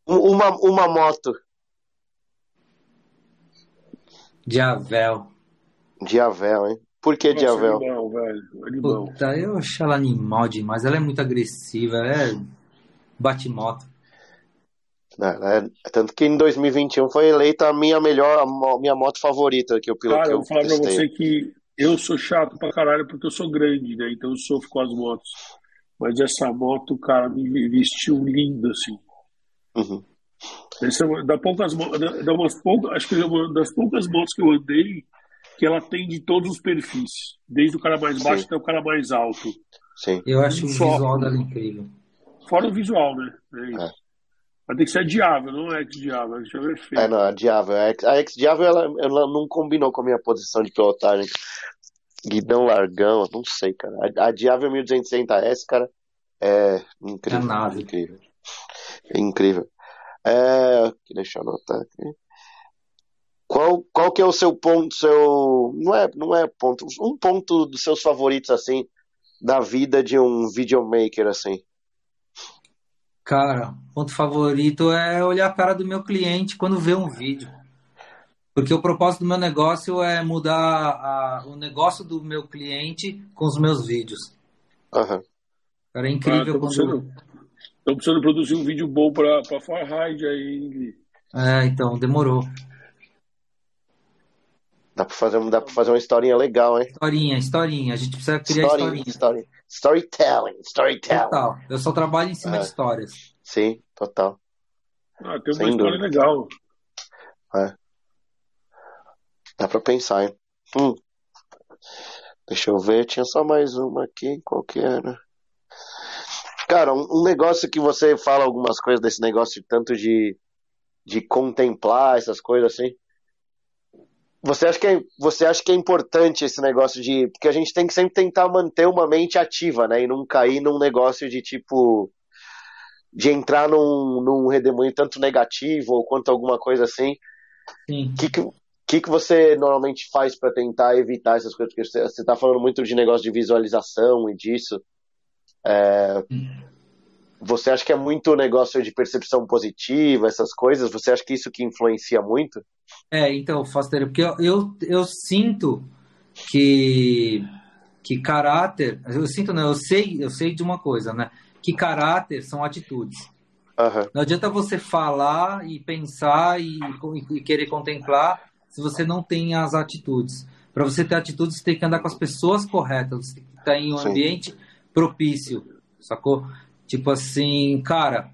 [SPEAKER 1] Uma, uma moto.
[SPEAKER 2] Diavel.
[SPEAKER 1] Diavel, hein? Por que Nossa, Diavel?
[SPEAKER 3] Animal, velho. Animal.
[SPEAKER 2] Puta, eu acho ela animal demais. Ela é muito agressiva. Ela é bate moto.
[SPEAKER 1] É, é, tanto que em 2021 foi eleita a minha melhor, a minha moto favorita que eu pilotei.
[SPEAKER 3] Cara, eu vou falar pra você que eu sou chato pra caralho porque eu sou grande, né? Então eu sofro com as motos. Mas essa moto, cara, me vestiu lindo, assim.
[SPEAKER 1] Uhum.
[SPEAKER 3] Essa, é da poucas, da umas poucas, acho que é uma das poucas motos que eu andei que ela tem de todos os perfis. Desde o cara mais baixo Sim. até o cara mais alto.
[SPEAKER 1] Sim.
[SPEAKER 2] Eu acho o visual dela incrível.
[SPEAKER 3] Fora o visual, né? É isso. É. Mas tem que ser a Diável, não é Ex-Diável. A é feio.
[SPEAKER 1] É, não, a Diável. A Ex-Diável, ela, ela não combinou com a minha posição de pilotagem. Guidão largão, não sei, cara. A, a Diável 1260S, cara, é incrível. É
[SPEAKER 2] nada.
[SPEAKER 1] Incrível. É incrível. É, deixa eu anotar aqui. Qual, qual que é o seu ponto, seu... Não é, não é ponto, um ponto dos seus favoritos, assim, da vida de um videomaker, assim?
[SPEAKER 2] Cara, ponto favorito é olhar a cara do meu cliente quando vê um vídeo. Porque o propósito do meu negócio é mudar a, o negócio do meu cliente com os meus vídeos.
[SPEAKER 1] Aham.
[SPEAKER 2] Cara, é incrível
[SPEAKER 3] Ah,
[SPEAKER 2] quando.
[SPEAKER 3] precisando, tô precisando produzir um vídeo bom pra, pra Farhide aí, Ingrid.
[SPEAKER 2] É, então, demorou.
[SPEAKER 1] Dá pra fazer, dá pra fazer uma historinha legal, hein?
[SPEAKER 2] Historinha, historinha. A gente precisa criar
[SPEAKER 1] Story,
[SPEAKER 2] historinha.
[SPEAKER 1] story, storytelling, storytelling.
[SPEAKER 2] Total. Eu só trabalho em cima
[SPEAKER 1] É.
[SPEAKER 2] de histórias.
[SPEAKER 1] Sim, total.
[SPEAKER 3] Ah, tem uma
[SPEAKER 1] Sem
[SPEAKER 3] história
[SPEAKER 1] dúvida.
[SPEAKER 3] legal.
[SPEAKER 1] Dá pra pensar, hein? Hum. Deixa eu ver, tinha só mais uma aqui, qual que era? Cara, um, um negócio que você fala algumas coisas desse negócio tanto de, de contemplar essas coisas assim. Você acha que é, você acha que é importante esse negócio de. Porque a gente tem que sempre tentar manter uma mente ativa, né? E não cair num negócio de tipo. De entrar num, num redemoinho tanto negativo ou quanto alguma coisa assim.
[SPEAKER 2] Sim.
[SPEAKER 1] Que, que, que, que você normalmente faz para tentar evitar essas coisas? Porque você, você tá falando muito de negócio de visualização e disso. É, você acha que é muito negócio de percepção positiva, essas coisas? Você acha que isso que influencia muito?
[SPEAKER 2] É, então, Foster, porque eu, eu, eu sinto que, que caráter. Eu sinto, não, eu sei, eu sei de uma coisa, né? Que caráter são atitudes.
[SPEAKER 1] Aham,
[SPEAKER 2] Não adianta você falar e pensar e, e querer contemplar se você não tem as atitudes. Para você ter atitudes, você tem que andar com as pessoas corretas, você tem que estar em um
[SPEAKER 1] Sim.
[SPEAKER 2] ambiente propício, sacou? Tipo assim, cara,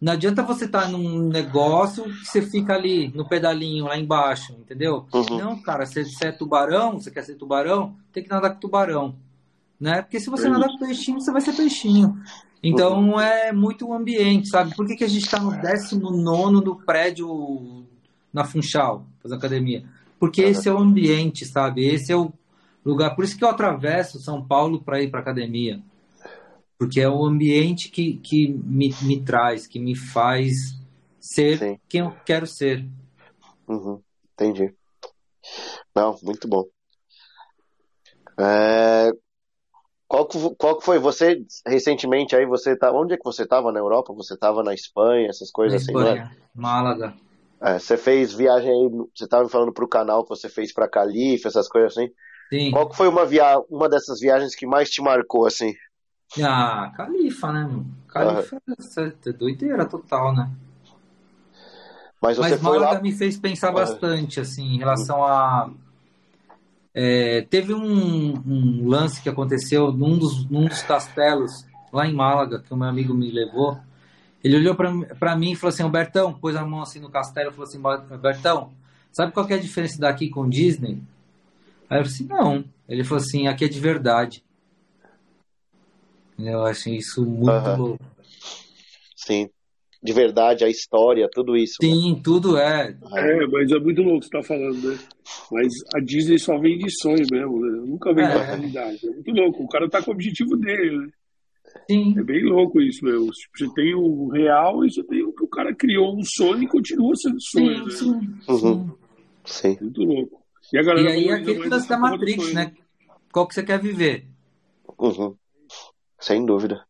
[SPEAKER 2] não adianta você estar num negócio que você fica ali no pedalinho lá embaixo, entendeu?
[SPEAKER 1] Uhum.
[SPEAKER 2] Não, cara, você, você é tubarão, você quer ser tubarão, tem que nadar com tubarão, né? Porque se você
[SPEAKER 3] Uhum.
[SPEAKER 2] nadar com peixinho, você vai ser peixinho. Então é muito o ambiente, sabe? Por que, que a gente está no 19 do prédio na Funchal, fazendo academia? Porque
[SPEAKER 1] Uhum.
[SPEAKER 2] esse é o ambiente, sabe? Esse é o lugar. Por isso que eu atravesso São Paulo para ir para academia. Porque é o ambiente que, que me, me traz, que me faz ser
[SPEAKER 1] Sim.
[SPEAKER 2] quem eu quero ser.
[SPEAKER 1] Uhum, entendi. Não, muito bom. É, qual, que, qual que foi você recentemente aí? Você tá onde é que você estava na Europa? Você estava na Espanha, essas
[SPEAKER 2] Na
[SPEAKER 1] coisas assim, não é?
[SPEAKER 2] Espanha, Málaga.
[SPEAKER 1] É, você fez viagem aí, você estava me falando pro canal que você fez para Califa, essas coisas assim.
[SPEAKER 2] Sim.
[SPEAKER 1] Qual que foi uma via uma dessas viagens que mais te marcou assim?
[SPEAKER 2] Ah, Califa, né? mano? Califa é doideira total, né?
[SPEAKER 1] Mas você
[SPEAKER 2] Mas
[SPEAKER 1] foi
[SPEAKER 2] Málaga
[SPEAKER 1] lá.
[SPEAKER 2] me fez pensar bastante, assim, em relação a. é, teve um, um lance que aconteceu num dos, num dos castelos lá em Málaga, que o meu amigo me levou. Ele olhou pra, pra mim e falou assim: Albertão, pôs a mão assim no castelo e falou assim: Albertão, sabe qual que é a diferença daqui com Disney? Aí eu falei assim: não. Ele falou assim: aqui é de verdade. Eu achei isso muito louco.
[SPEAKER 1] Sim. De verdade, a história, tudo isso. né?
[SPEAKER 2] Sim, tudo é.
[SPEAKER 3] É, mas é muito louco o que você tá falando, né? Mas a Disney só vende sonho mesmo, né? Nunca vende
[SPEAKER 2] É.
[SPEAKER 3] realidade. É muito louco. O cara tá com o objetivo dele, né?
[SPEAKER 2] Sim.
[SPEAKER 3] É bem louco isso, meu. Tipo, Você tem o real e você tem o que o cara criou um sonho e continua sendo sonho,
[SPEAKER 2] Sim,
[SPEAKER 3] né?
[SPEAKER 2] sim,
[SPEAKER 1] Uhum.
[SPEAKER 2] sim.
[SPEAKER 3] Muito louco. E, a galera
[SPEAKER 2] E aí aquele lance da Matrix, né? Qual que você quer viver?
[SPEAKER 1] Uhum. Sem dúvida.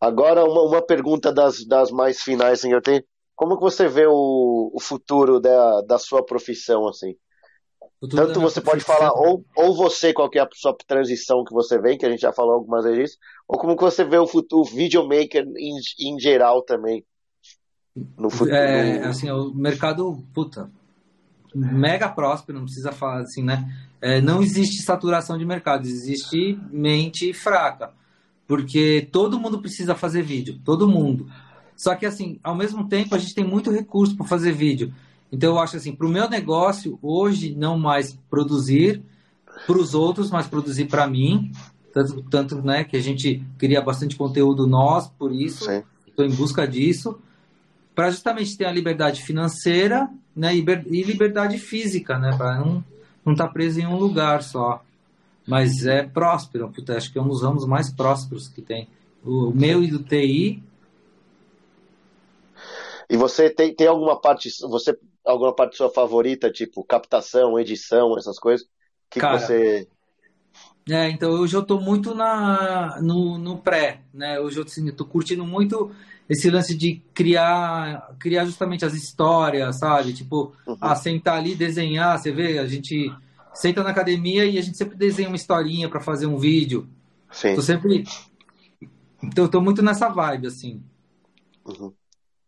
[SPEAKER 1] Agora, uma, uma pergunta das, das mais finais, assim, eu tenho. Como que você vê o, o futuro da, da sua profissão, assim? Tanto você pode
[SPEAKER 2] profissão.
[SPEAKER 1] falar, ou, ou você, qual que é a sua transição que você vem, que a gente já falou algumas vezes disso, ou como que você vê o futuro, o videomaker em, em geral também. No futuro.
[SPEAKER 2] É, assim, o mercado, puta, mega próspero, não precisa falar assim, né? É, não existe saturação de mercado, existe mente fraca. Porque todo mundo precisa fazer vídeo, todo mundo. Só que, assim, ao mesmo tempo, a gente tem muito recurso para fazer vídeo. Então, eu acho assim, para o meu negócio, hoje, não mais produzir para os outros, mas produzir para mim. Tanto, tanto né, que a gente cria bastante conteúdo nós, por isso, estou em busca disso, para justamente ter a liberdade financeira né, e liber- e liberdade física, né, para não não estar preso em um lugar só. Mas é próspero, puta, acho que é um dos ramos mais prósperos que tem. O meu e do TI,
[SPEAKER 1] E você tem, tem alguma parte, você, alguma parte sua favorita, tipo captação, edição, essas coisas? Que, que
[SPEAKER 2] Cara,
[SPEAKER 1] você.
[SPEAKER 2] É, então hoje eu tô muito na, no, no pré, né? Hoje eu assim, tô curtindo muito esse lance de criar, criar justamente as histórias, sabe? Tipo,
[SPEAKER 1] Uhum.
[SPEAKER 2] ah, sentar ali, desenhar, você vê, a gente senta na academia e a gente sempre desenha uma historinha para fazer um vídeo,
[SPEAKER 1] Sim.
[SPEAKER 2] Tô sempre. Então, eu tô muito nessa vibe, assim.
[SPEAKER 1] Uhum.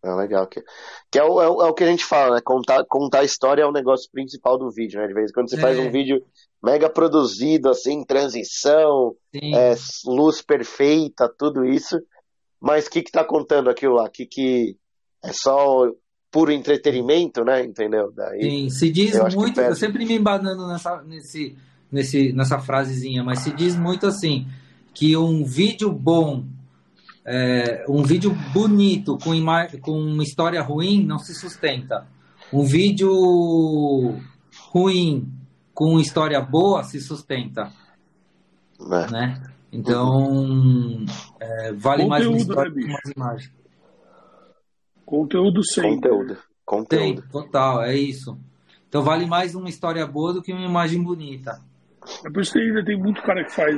[SPEAKER 1] É legal. Que, que é, o, é, o, é, o, que a gente fala, né? Contar, contar a história é o negócio principal do vídeo, né? De vez em quando você é. faz um vídeo mega produzido, assim, transição, é, luz perfeita, tudo isso. Mas o que que tá contando aquilo lá? Que que é só puro entretenimento, né? Entendeu?
[SPEAKER 2] Daí, Sim, se diz muito, eu sempre me embanando nessa, nesse, nesse, nessa frasezinha, mas se diz muito assim, que um vídeo bom é, um vídeo bonito com, com uma história ruim não se sustenta. Um vídeo ruim com história boa se sustenta. É. Né? Então, é, vale Conteúdo, mais uma história né, que umas imagens.
[SPEAKER 3] Conteúdo sem.
[SPEAKER 1] Conteúdo. Conteúdo.
[SPEAKER 2] Tem, total, é isso. Então vale mais uma história boa do que uma imagem bonita.
[SPEAKER 3] É por isso que ainda tem muito cara que faz,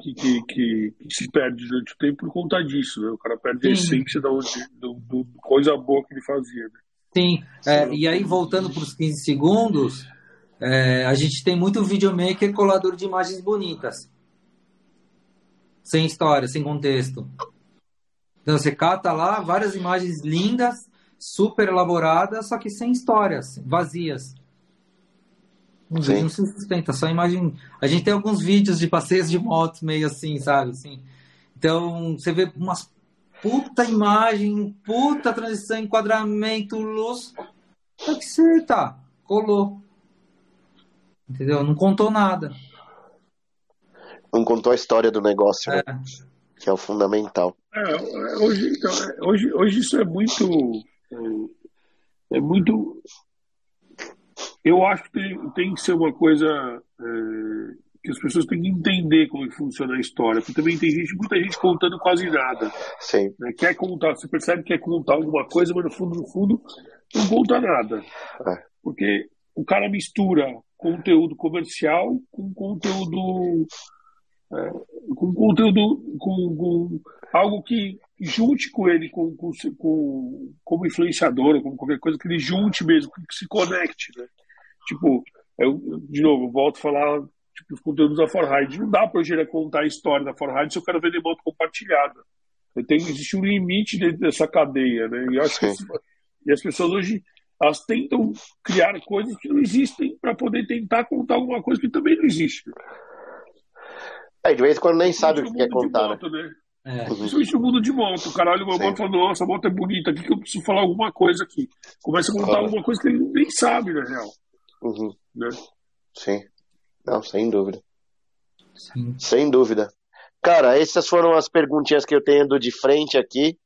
[SPEAKER 3] que, que, que, que se perde durante o tempo por conta disso, né? O cara perde Sim. a essência da, do, do, coisa boa que ele fazia, né?
[SPEAKER 2] Sim, é, e aí voltando para os 15 segundos, é, a gente tem muito videomaker colador de imagens bonitas. Sem história, sem contexto. Então você cata lá várias imagens lindas, super elaboradas, só que sem histórias, vazias. Vídeo não se sustenta, só imagem. A gente tem alguns vídeos de passeios de motos meio assim, sabe? Assim. Então, você vê umas puta imagem, puta transição, enquadramento, luz. Só que você tá, colou. Entendeu? Não contou nada.
[SPEAKER 1] Não contou a história do negócio, né? é. né? Que é o fundamental.
[SPEAKER 3] É, hoje, então, hoje, hoje isso é muito. É, é muito eu acho que tem, tem que ser uma coisa é, que as pessoas têm que entender como é que funciona a história. Porque também tem gente, muita gente contando quase nada.
[SPEAKER 1] Sim.
[SPEAKER 3] Né? Quer contar, você percebe que quer contar alguma coisa, mas no fundo, no fundo, não conta nada. É. Porque o cara mistura conteúdo comercial com conteúdo. É, com conteúdo. Com, com, algo que junte com ele com, com, com, como influenciador, ou como qualquer coisa, que ele junte mesmo, que se conecte. Né? Tipo, eu, de novo, volto a falar tipo, os conteúdos da Forride. Não dá para eu contar a história da Forride se eu quero vender moto compartilhada. Tem, existe um limite dentro dessa cadeia, né? E, acho que, e as pessoas hoje elas tentam criar coisas que não existem para poder tentar contar alguma coisa que também não existe.
[SPEAKER 1] É, de vez em quando nem sabe o que quer contar.
[SPEAKER 3] Moto, né? né? É. Principalmente o mundo de moto. O cara olha uma Sim. moto e fala, nossa, a moto é bonita, aqui que eu preciso falar alguma coisa aqui. Começa a contar alguma coisa que ele nem sabe, na real.
[SPEAKER 1] Uhum. Né? Sim. Não, sem dúvida. Sim. Sem dúvida. Cara, essas foram as perguntinhas que eu tenho de frente aqui.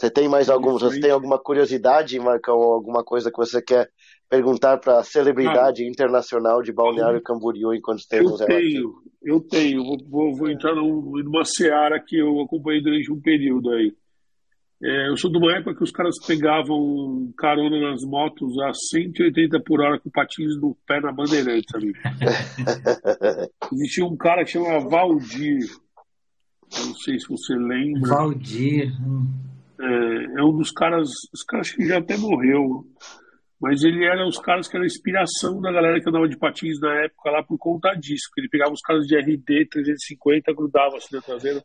[SPEAKER 1] Você tem mais alguma? Você tem alguma curiosidade, Marcão, ou alguma coisa que você quer perguntar para a celebridade ah, internacional de Balneário Camboriú enquanto temos
[SPEAKER 3] eu tenho, aqui? Eu tenho, vou, vou, vou entrar numa seara que eu acompanhei durante um período aí. É, eu sou de uma época que os caras pegavam carona nas motos a 180 por hora com patins no pé na bandeirante, sabe? Existia um cara que chamava Valdir. Não sei se você lembra.
[SPEAKER 2] Valdir.
[SPEAKER 3] É, é um dos caras. Os caras que já até morreu. Mas ele era os caras que era a inspiração da galera que andava de patins na época lá por conta disso. Ele pegava os caras de RD 350, grudava assim na traseira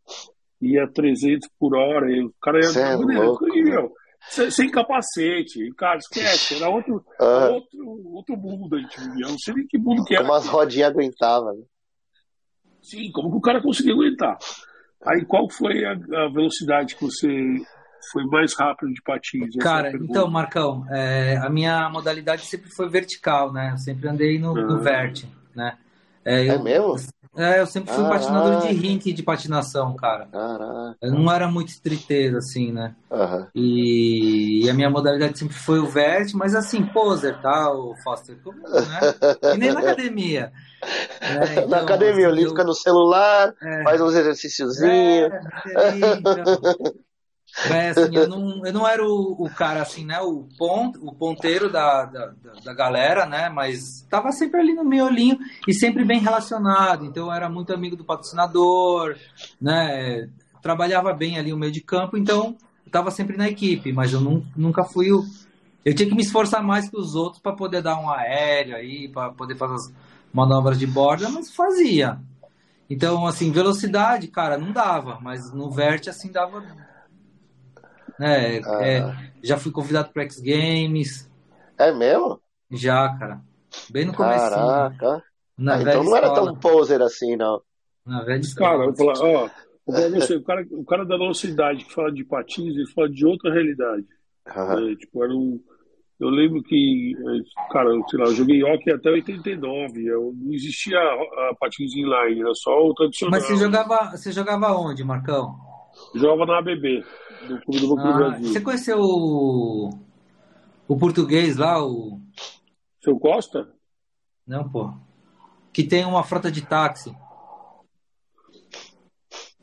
[SPEAKER 3] ia 300 por hora, e o cara ia. É louco, meu, sem, sem, capacete, cara, esquece, era outro, uhum. outro, outro mundo a gente vivia. Não sei nem que mundo que era.
[SPEAKER 1] Como as rodinhas aguentavam. Né?
[SPEAKER 3] Sim, como que o cara conseguiu aguentar? Aí qual foi a, a velocidade que você foi mais rápido de patins?
[SPEAKER 2] Cara, então, Marcão, é, a minha modalidade sempre foi vertical, né? Eu sempre andei no, no vert, né?
[SPEAKER 1] É,
[SPEAKER 2] é
[SPEAKER 1] eu, mesmo?
[SPEAKER 2] É, eu sempre fui Caraca. patinador de rink de patinação, cara.
[SPEAKER 1] Caraca.
[SPEAKER 2] Eu não era muito estriteiro, assim, né?
[SPEAKER 1] Uhum.
[SPEAKER 2] E... e, a minha modalidade sempre foi o vert, mas assim, poser, tal, tá, Foster, como, né? E nem na academia.
[SPEAKER 1] Né? Então, na academia, assim, eu... fica no celular, é. faz uns exercíciozinhos. É, então...
[SPEAKER 2] É, assim, eu não, eu não era o, o cara assim, né? O, ponto, o ponteiro da, da, da, galera, né? Mas estava sempre ali no miolinho e sempre bem relacionado. Então eu era muito amigo do patrocinador, né? Trabalhava bem ali o meio de campo, então eu estava sempre na equipe, mas eu não, nunca fui o. Eu tinha que me esforçar mais que os outros para poder dar um aéreo aí, para poder fazer as manobras de borda, mas fazia. Então, assim, velocidade, cara, não dava, mas no vert, assim, dava. Né,
[SPEAKER 1] Ah.
[SPEAKER 2] é, já fui convidado para X Games,
[SPEAKER 1] É mesmo?
[SPEAKER 2] já, cara. Bem no começo.
[SPEAKER 1] Caraca.
[SPEAKER 2] Na
[SPEAKER 1] Ah, então não era
[SPEAKER 2] escola.
[SPEAKER 1] tão poser assim, não.
[SPEAKER 2] Na velha
[SPEAKER 3] Cara,
[SPEAKER 2] escola.
[SPEAKER 3] falar, ó, você, o, cara, o cara da nossa idade que fala de patins, ele fala de outra realidade.
[SPEAKER 1] Aham.
[SPEAKER 3] né? Tipo, era um. Eu lembro que, eh, cara, eu, sei lá, eu joguei hockey até 89. Eu, não existia a, a patins inline, era só o tradicional.
[SPEAKER 2] Mas você jogava, você jogava onde, Marcão?
[SPEAKER 3] Eu jogava na ABB, no Clube do Banco do
[SPEAKER 2] Ah,
[SPEAKER 3] Brasil.
[SPEAKER 2] você conheceu o, o português lá, o.
[SPEAKER 3] Seu Costa?
[SPEAKER 2] Não, pô. Que tem uma frota de táxi.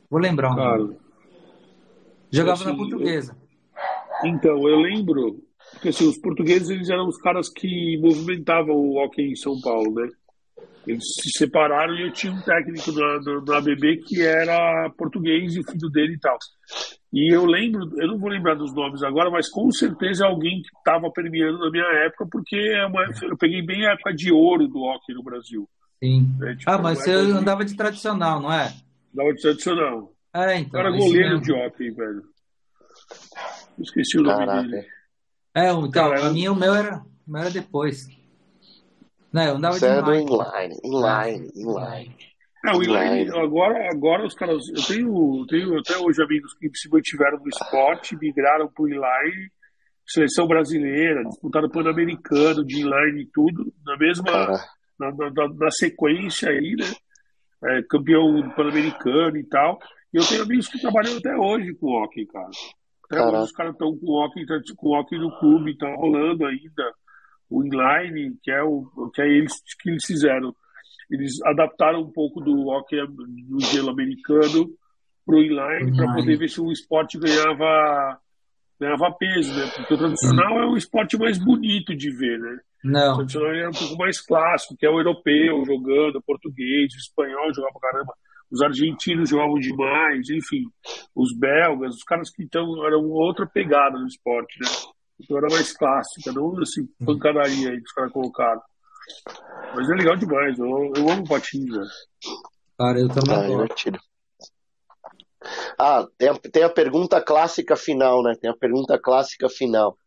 [SPEAKER 2] Vou lembrar um.
[SPEAKER 3] Cara,
[SPEAKER 2] Jogava
[SPEAKER 3] assim,
[SPEAKER 2] na portuguesa.
[SPEAKER 3] então, eu lembro, porque assim, os portugueses eles eram os caras que movimentavam o hockey em São Paulo, né? Eles se separaram e eu tinha um técnico da, da, da ABB que era português e o filho dele e tal. E eu lembro, eu não vou lembrar dos nomes agora, mas com certeza é alguém que estava permeando na minha época, porque é uma- eu peguei bem a época de ouro do hockey no Brasil.
[SPEAKER 2] Sim.
[SPEAKER 3] né? Tipo,
[SPEAKER 2] Ah, mas
[SPEAKER 3] uma
[SPEAKER 2] você
[SPEAKER 3] de-
[SPEAKER 2] andava de tradicional, não é?
[SPEAKER 3] Da ordem tradicional.
[SPEAKER 2] É,
[SPEAKER 3] Eu
[SPEAKER 2] então.
[SPEAKER 3] era
[SPEAKER 2] isso
[SPEAKER 3] goleiro
[SPEAKER 2] mesmo.
[SPEAKER 3] de hockey, velho. Esqueci o nome
[SPEAKER 1] Caraca.
[SPEAKER 3] dele.
[SPEAKER 2] É, então,
[SPEAKER 3] Cara,
[SPEAKER 2] a
[SPEAKER 3] eu-
[SPEAKER 2] minha, o meu era, o meu era depois. Não, eu andava
[SPEAKER 1] Você
[SPEAKER 2] de
[SPEAKER 1] é
[SPEAKER 2] Nike.
[SPEAKER 1] inline, inline, inline.
[SPEAKER 3] É, o inline,
[SPEAKER 1] Inline.
[SPEAKER 3] agora, agora os caras. Eu tenho, tenho até hoje amigos que se mantiveram no esporte, migraram pro inline, seleção brasileira, disputaram Pan-Americano de inline e tudo, na mesma. Na, na- na- sequência aí, né? É, campeão Pan-Americano e tal. E eu tenho amigos que trabalham até hoje com hockey, cara. Até
[SPEAKER 1] Caraca.
[SPEAKER 3] hoje os caras estão com hockey, tá- com hockey no clube, tá rolando ainda o inline, que é o que é eles que eles fizeram. Eles adaptaram um pouco do hockey do gelo americano pro inline para poder ver se o esporte ganhava ganhava peso, né? Porque o tradicional é um esporte mais bonito de ver, né? O
[SPEAKER 2] Não.
[SPEAKER 3] tradicional era um pouco mais clássico, que é o europeu jogando, o português, o espanhol jogava pra caramba, os argentinos jogavam demais, enfim, os belgas, os caras que então eram outra pegada no esporte, né? Então era mais clássica, não assim, pancadaria aí que os caras colocaram. Mas é legal demais, eu, eu amo patins, velho.
[SPEAKER 2] Cara, eu também
[SPEAKER 1] ah, divertido. Ah, tem a, tem a pergunta clássica final, né? Tem a pergunta clássica final.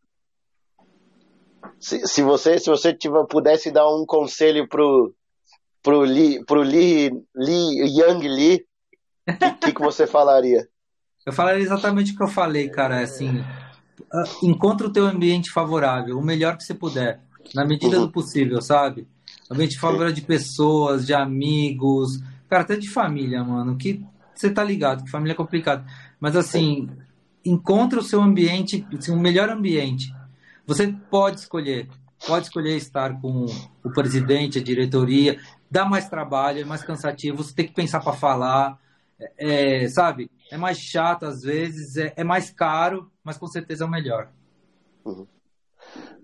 [SPEAKER 1] Se, se você, se você tiver, pudesse dar um conselho pro, pro Lee, pro Lee, Lee Young Lee, o que, que, que você falaria?
[SPEAKER 2] Eu falaria exatamente o que eu falei, cara. Assim, encontra o teu ambiente favorável, o melhor que você puder, na medida
[SPEAKER 1] Uhum.
[SPEAKER 2] do possível, sabe? Ambiente favorável de pessoas, de amigos, cara, até de família, mano. Que você tá ligado, que família é complicado. Mas assim, encontra o seu ambiente, assim, o melhor ambiente. Você pode escolher, pode escolher estar com o presidente, a diretoria, dá mais trabalho, é mais cansativo, você tem que pensar para falar, é, é, sabe? É mais chato às vezes, é, é mais caro, mas com certeza é o melhor.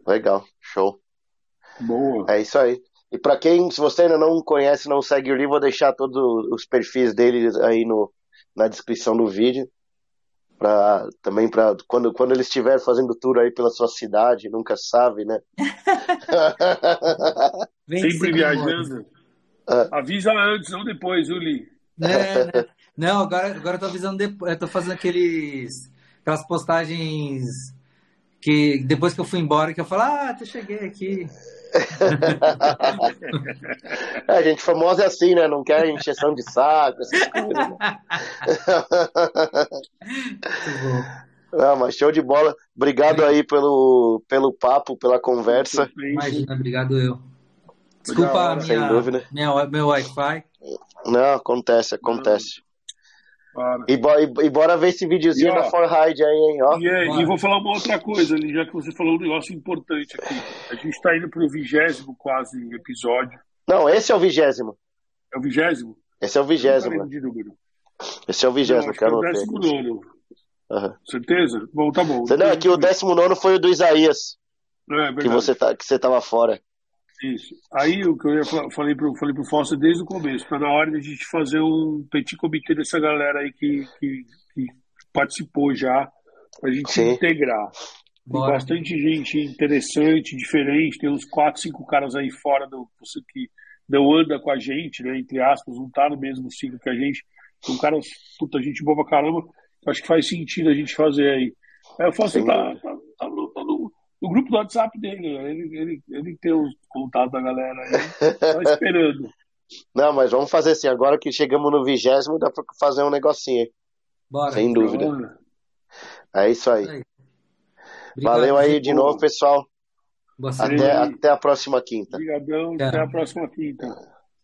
[SPEAKER 1] Legal, show.
[SPEAKER 3] Boa.
[SPEAKER 1] É isso aí. E para quem, se você ainda não conhece, não segue o Lee, vou deixar todos os perfis dele aí no, na descrição do vídeo. Pra, também para quando, quando ele estiver fazendo tour aí pela sua cidade, nunca sabe, né?
[SPEAKER 2] Vem
[SPEAKER 3] Sempre
[SPEAKER 2] sempre
[SPEAKER 3] viajando.
[SPEAKER 1] É.
[SPEAKER 3] Avisa antes, não depois, Uli.
[SPEAKER 2] É, né? Não, agora, agora eu tô avisando depois. Eu tô fazendo aqueles. Aquelas postagens que depois que eu fui embora, que eu falo, ah, eu cheguei aqui.
[SPEAKER 1] É, a gente famosa é assim, né? Não quer encheção de saco, essas coisas. né?
[SPEAKER 2] Muito bom.
[SPEAKER 1] Não, mas show de bola. Obrigado aí pelo, pelo papo, pela conversa.
[SPEAKER 2] Imagina, obrigado eu. Desculpa a
[SPEAKER 1] Sem
[SPEAKER 2] minha,
[SPEAKER 1] dúvida.
[SPEAKER 2] minha, meu Wi-Fi.
[SPEAKER 1] Não, acontece, acontece.
[SPEAKER 3] Para.
[SPEAKER 1] E, bo- e, e bora ver esse videozinho
[SPEAKER 3] E, ó,
[SPEAKER 1] da Forhide aí, hein? Ó.
[SPEAKER 3] E, é, e vou falar uma outra coisa, ali, já que você falou um negócio importante aqui. A gente está indo para o vigésimo quase episódio.
[SPEAKER 1] Não, esse é o vigésimo.
[SPEAKER 3] É o vigésimo?
[SPEAKER 1] Esse é o vigésimo.
[SPEAKER 3] lembro de número.
[SPEAKER 1] Esse é o vigésimo, que
[SPEAKER 3] é o décimo nono.
[SPEAKER 1] Aham.
[SPEAKER 3] Certeza? Bom, tá bom.
[SPEAKER 1] Você não, é que o décimo nono foi o do Isaías,
[SPEAKER 3] É, verdade.
[SPEAKER 1] que você, tá, que você tava fora.
[SPEAKER 3] Isso. Aí o que eu ia falar, falei pro, falei pro Fausto desde o começo, tá na hora de a gente fazer um petit comitê dessa galera aí que, que, que participou já, pra gente se
[SPEAKER 1] Sim.
[SPEAKER 3] integrar. Tem
[SPEAKER 2] Bora.
[SPEAKER 3] bastante gente interessante, diferente, tem uns quatro, cinco caras aí fora do que não anda com a gente, né, entre aspas, não tá no mesmo ciclo que a gente. Um cara, puta, gente boa pra caramba. Acho que faz sentido a gente fazer aí. Aí eu falo assim, tá, tá no, grupo do WhatsApp dele, ele, ele, ele tem os contatos da galera aí, tá esperando.
[SPEAKER 1] Não, mas vamos fazer assim, agora que chegamos no vigésimo, dá pra fazer um negocinho.
[SPEAKER 2] Bora.
[SPEAKER 1] Sem dúvida.
[SPEAKER 3] Bora.
[SPEAKER 1] É isso aí.
[SPEAKER 2] Obrigado,
[SPEAKER 1] Valeu aí de novo, pessoal.
[SPEAKER 2] Boa
[SPEAKER 1] Até, até a próxima quinta.
[SPEAKER 3] Obrigadão, até a próxima quinta.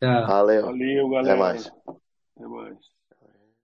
[SPEAKER 2] Tchau.
[SPEAKER 1] Valeu.
[SPEAKER 3] Valeu, galera.
[SPEAKER 1] Até mais.
[SPEAKER 3] Até mais.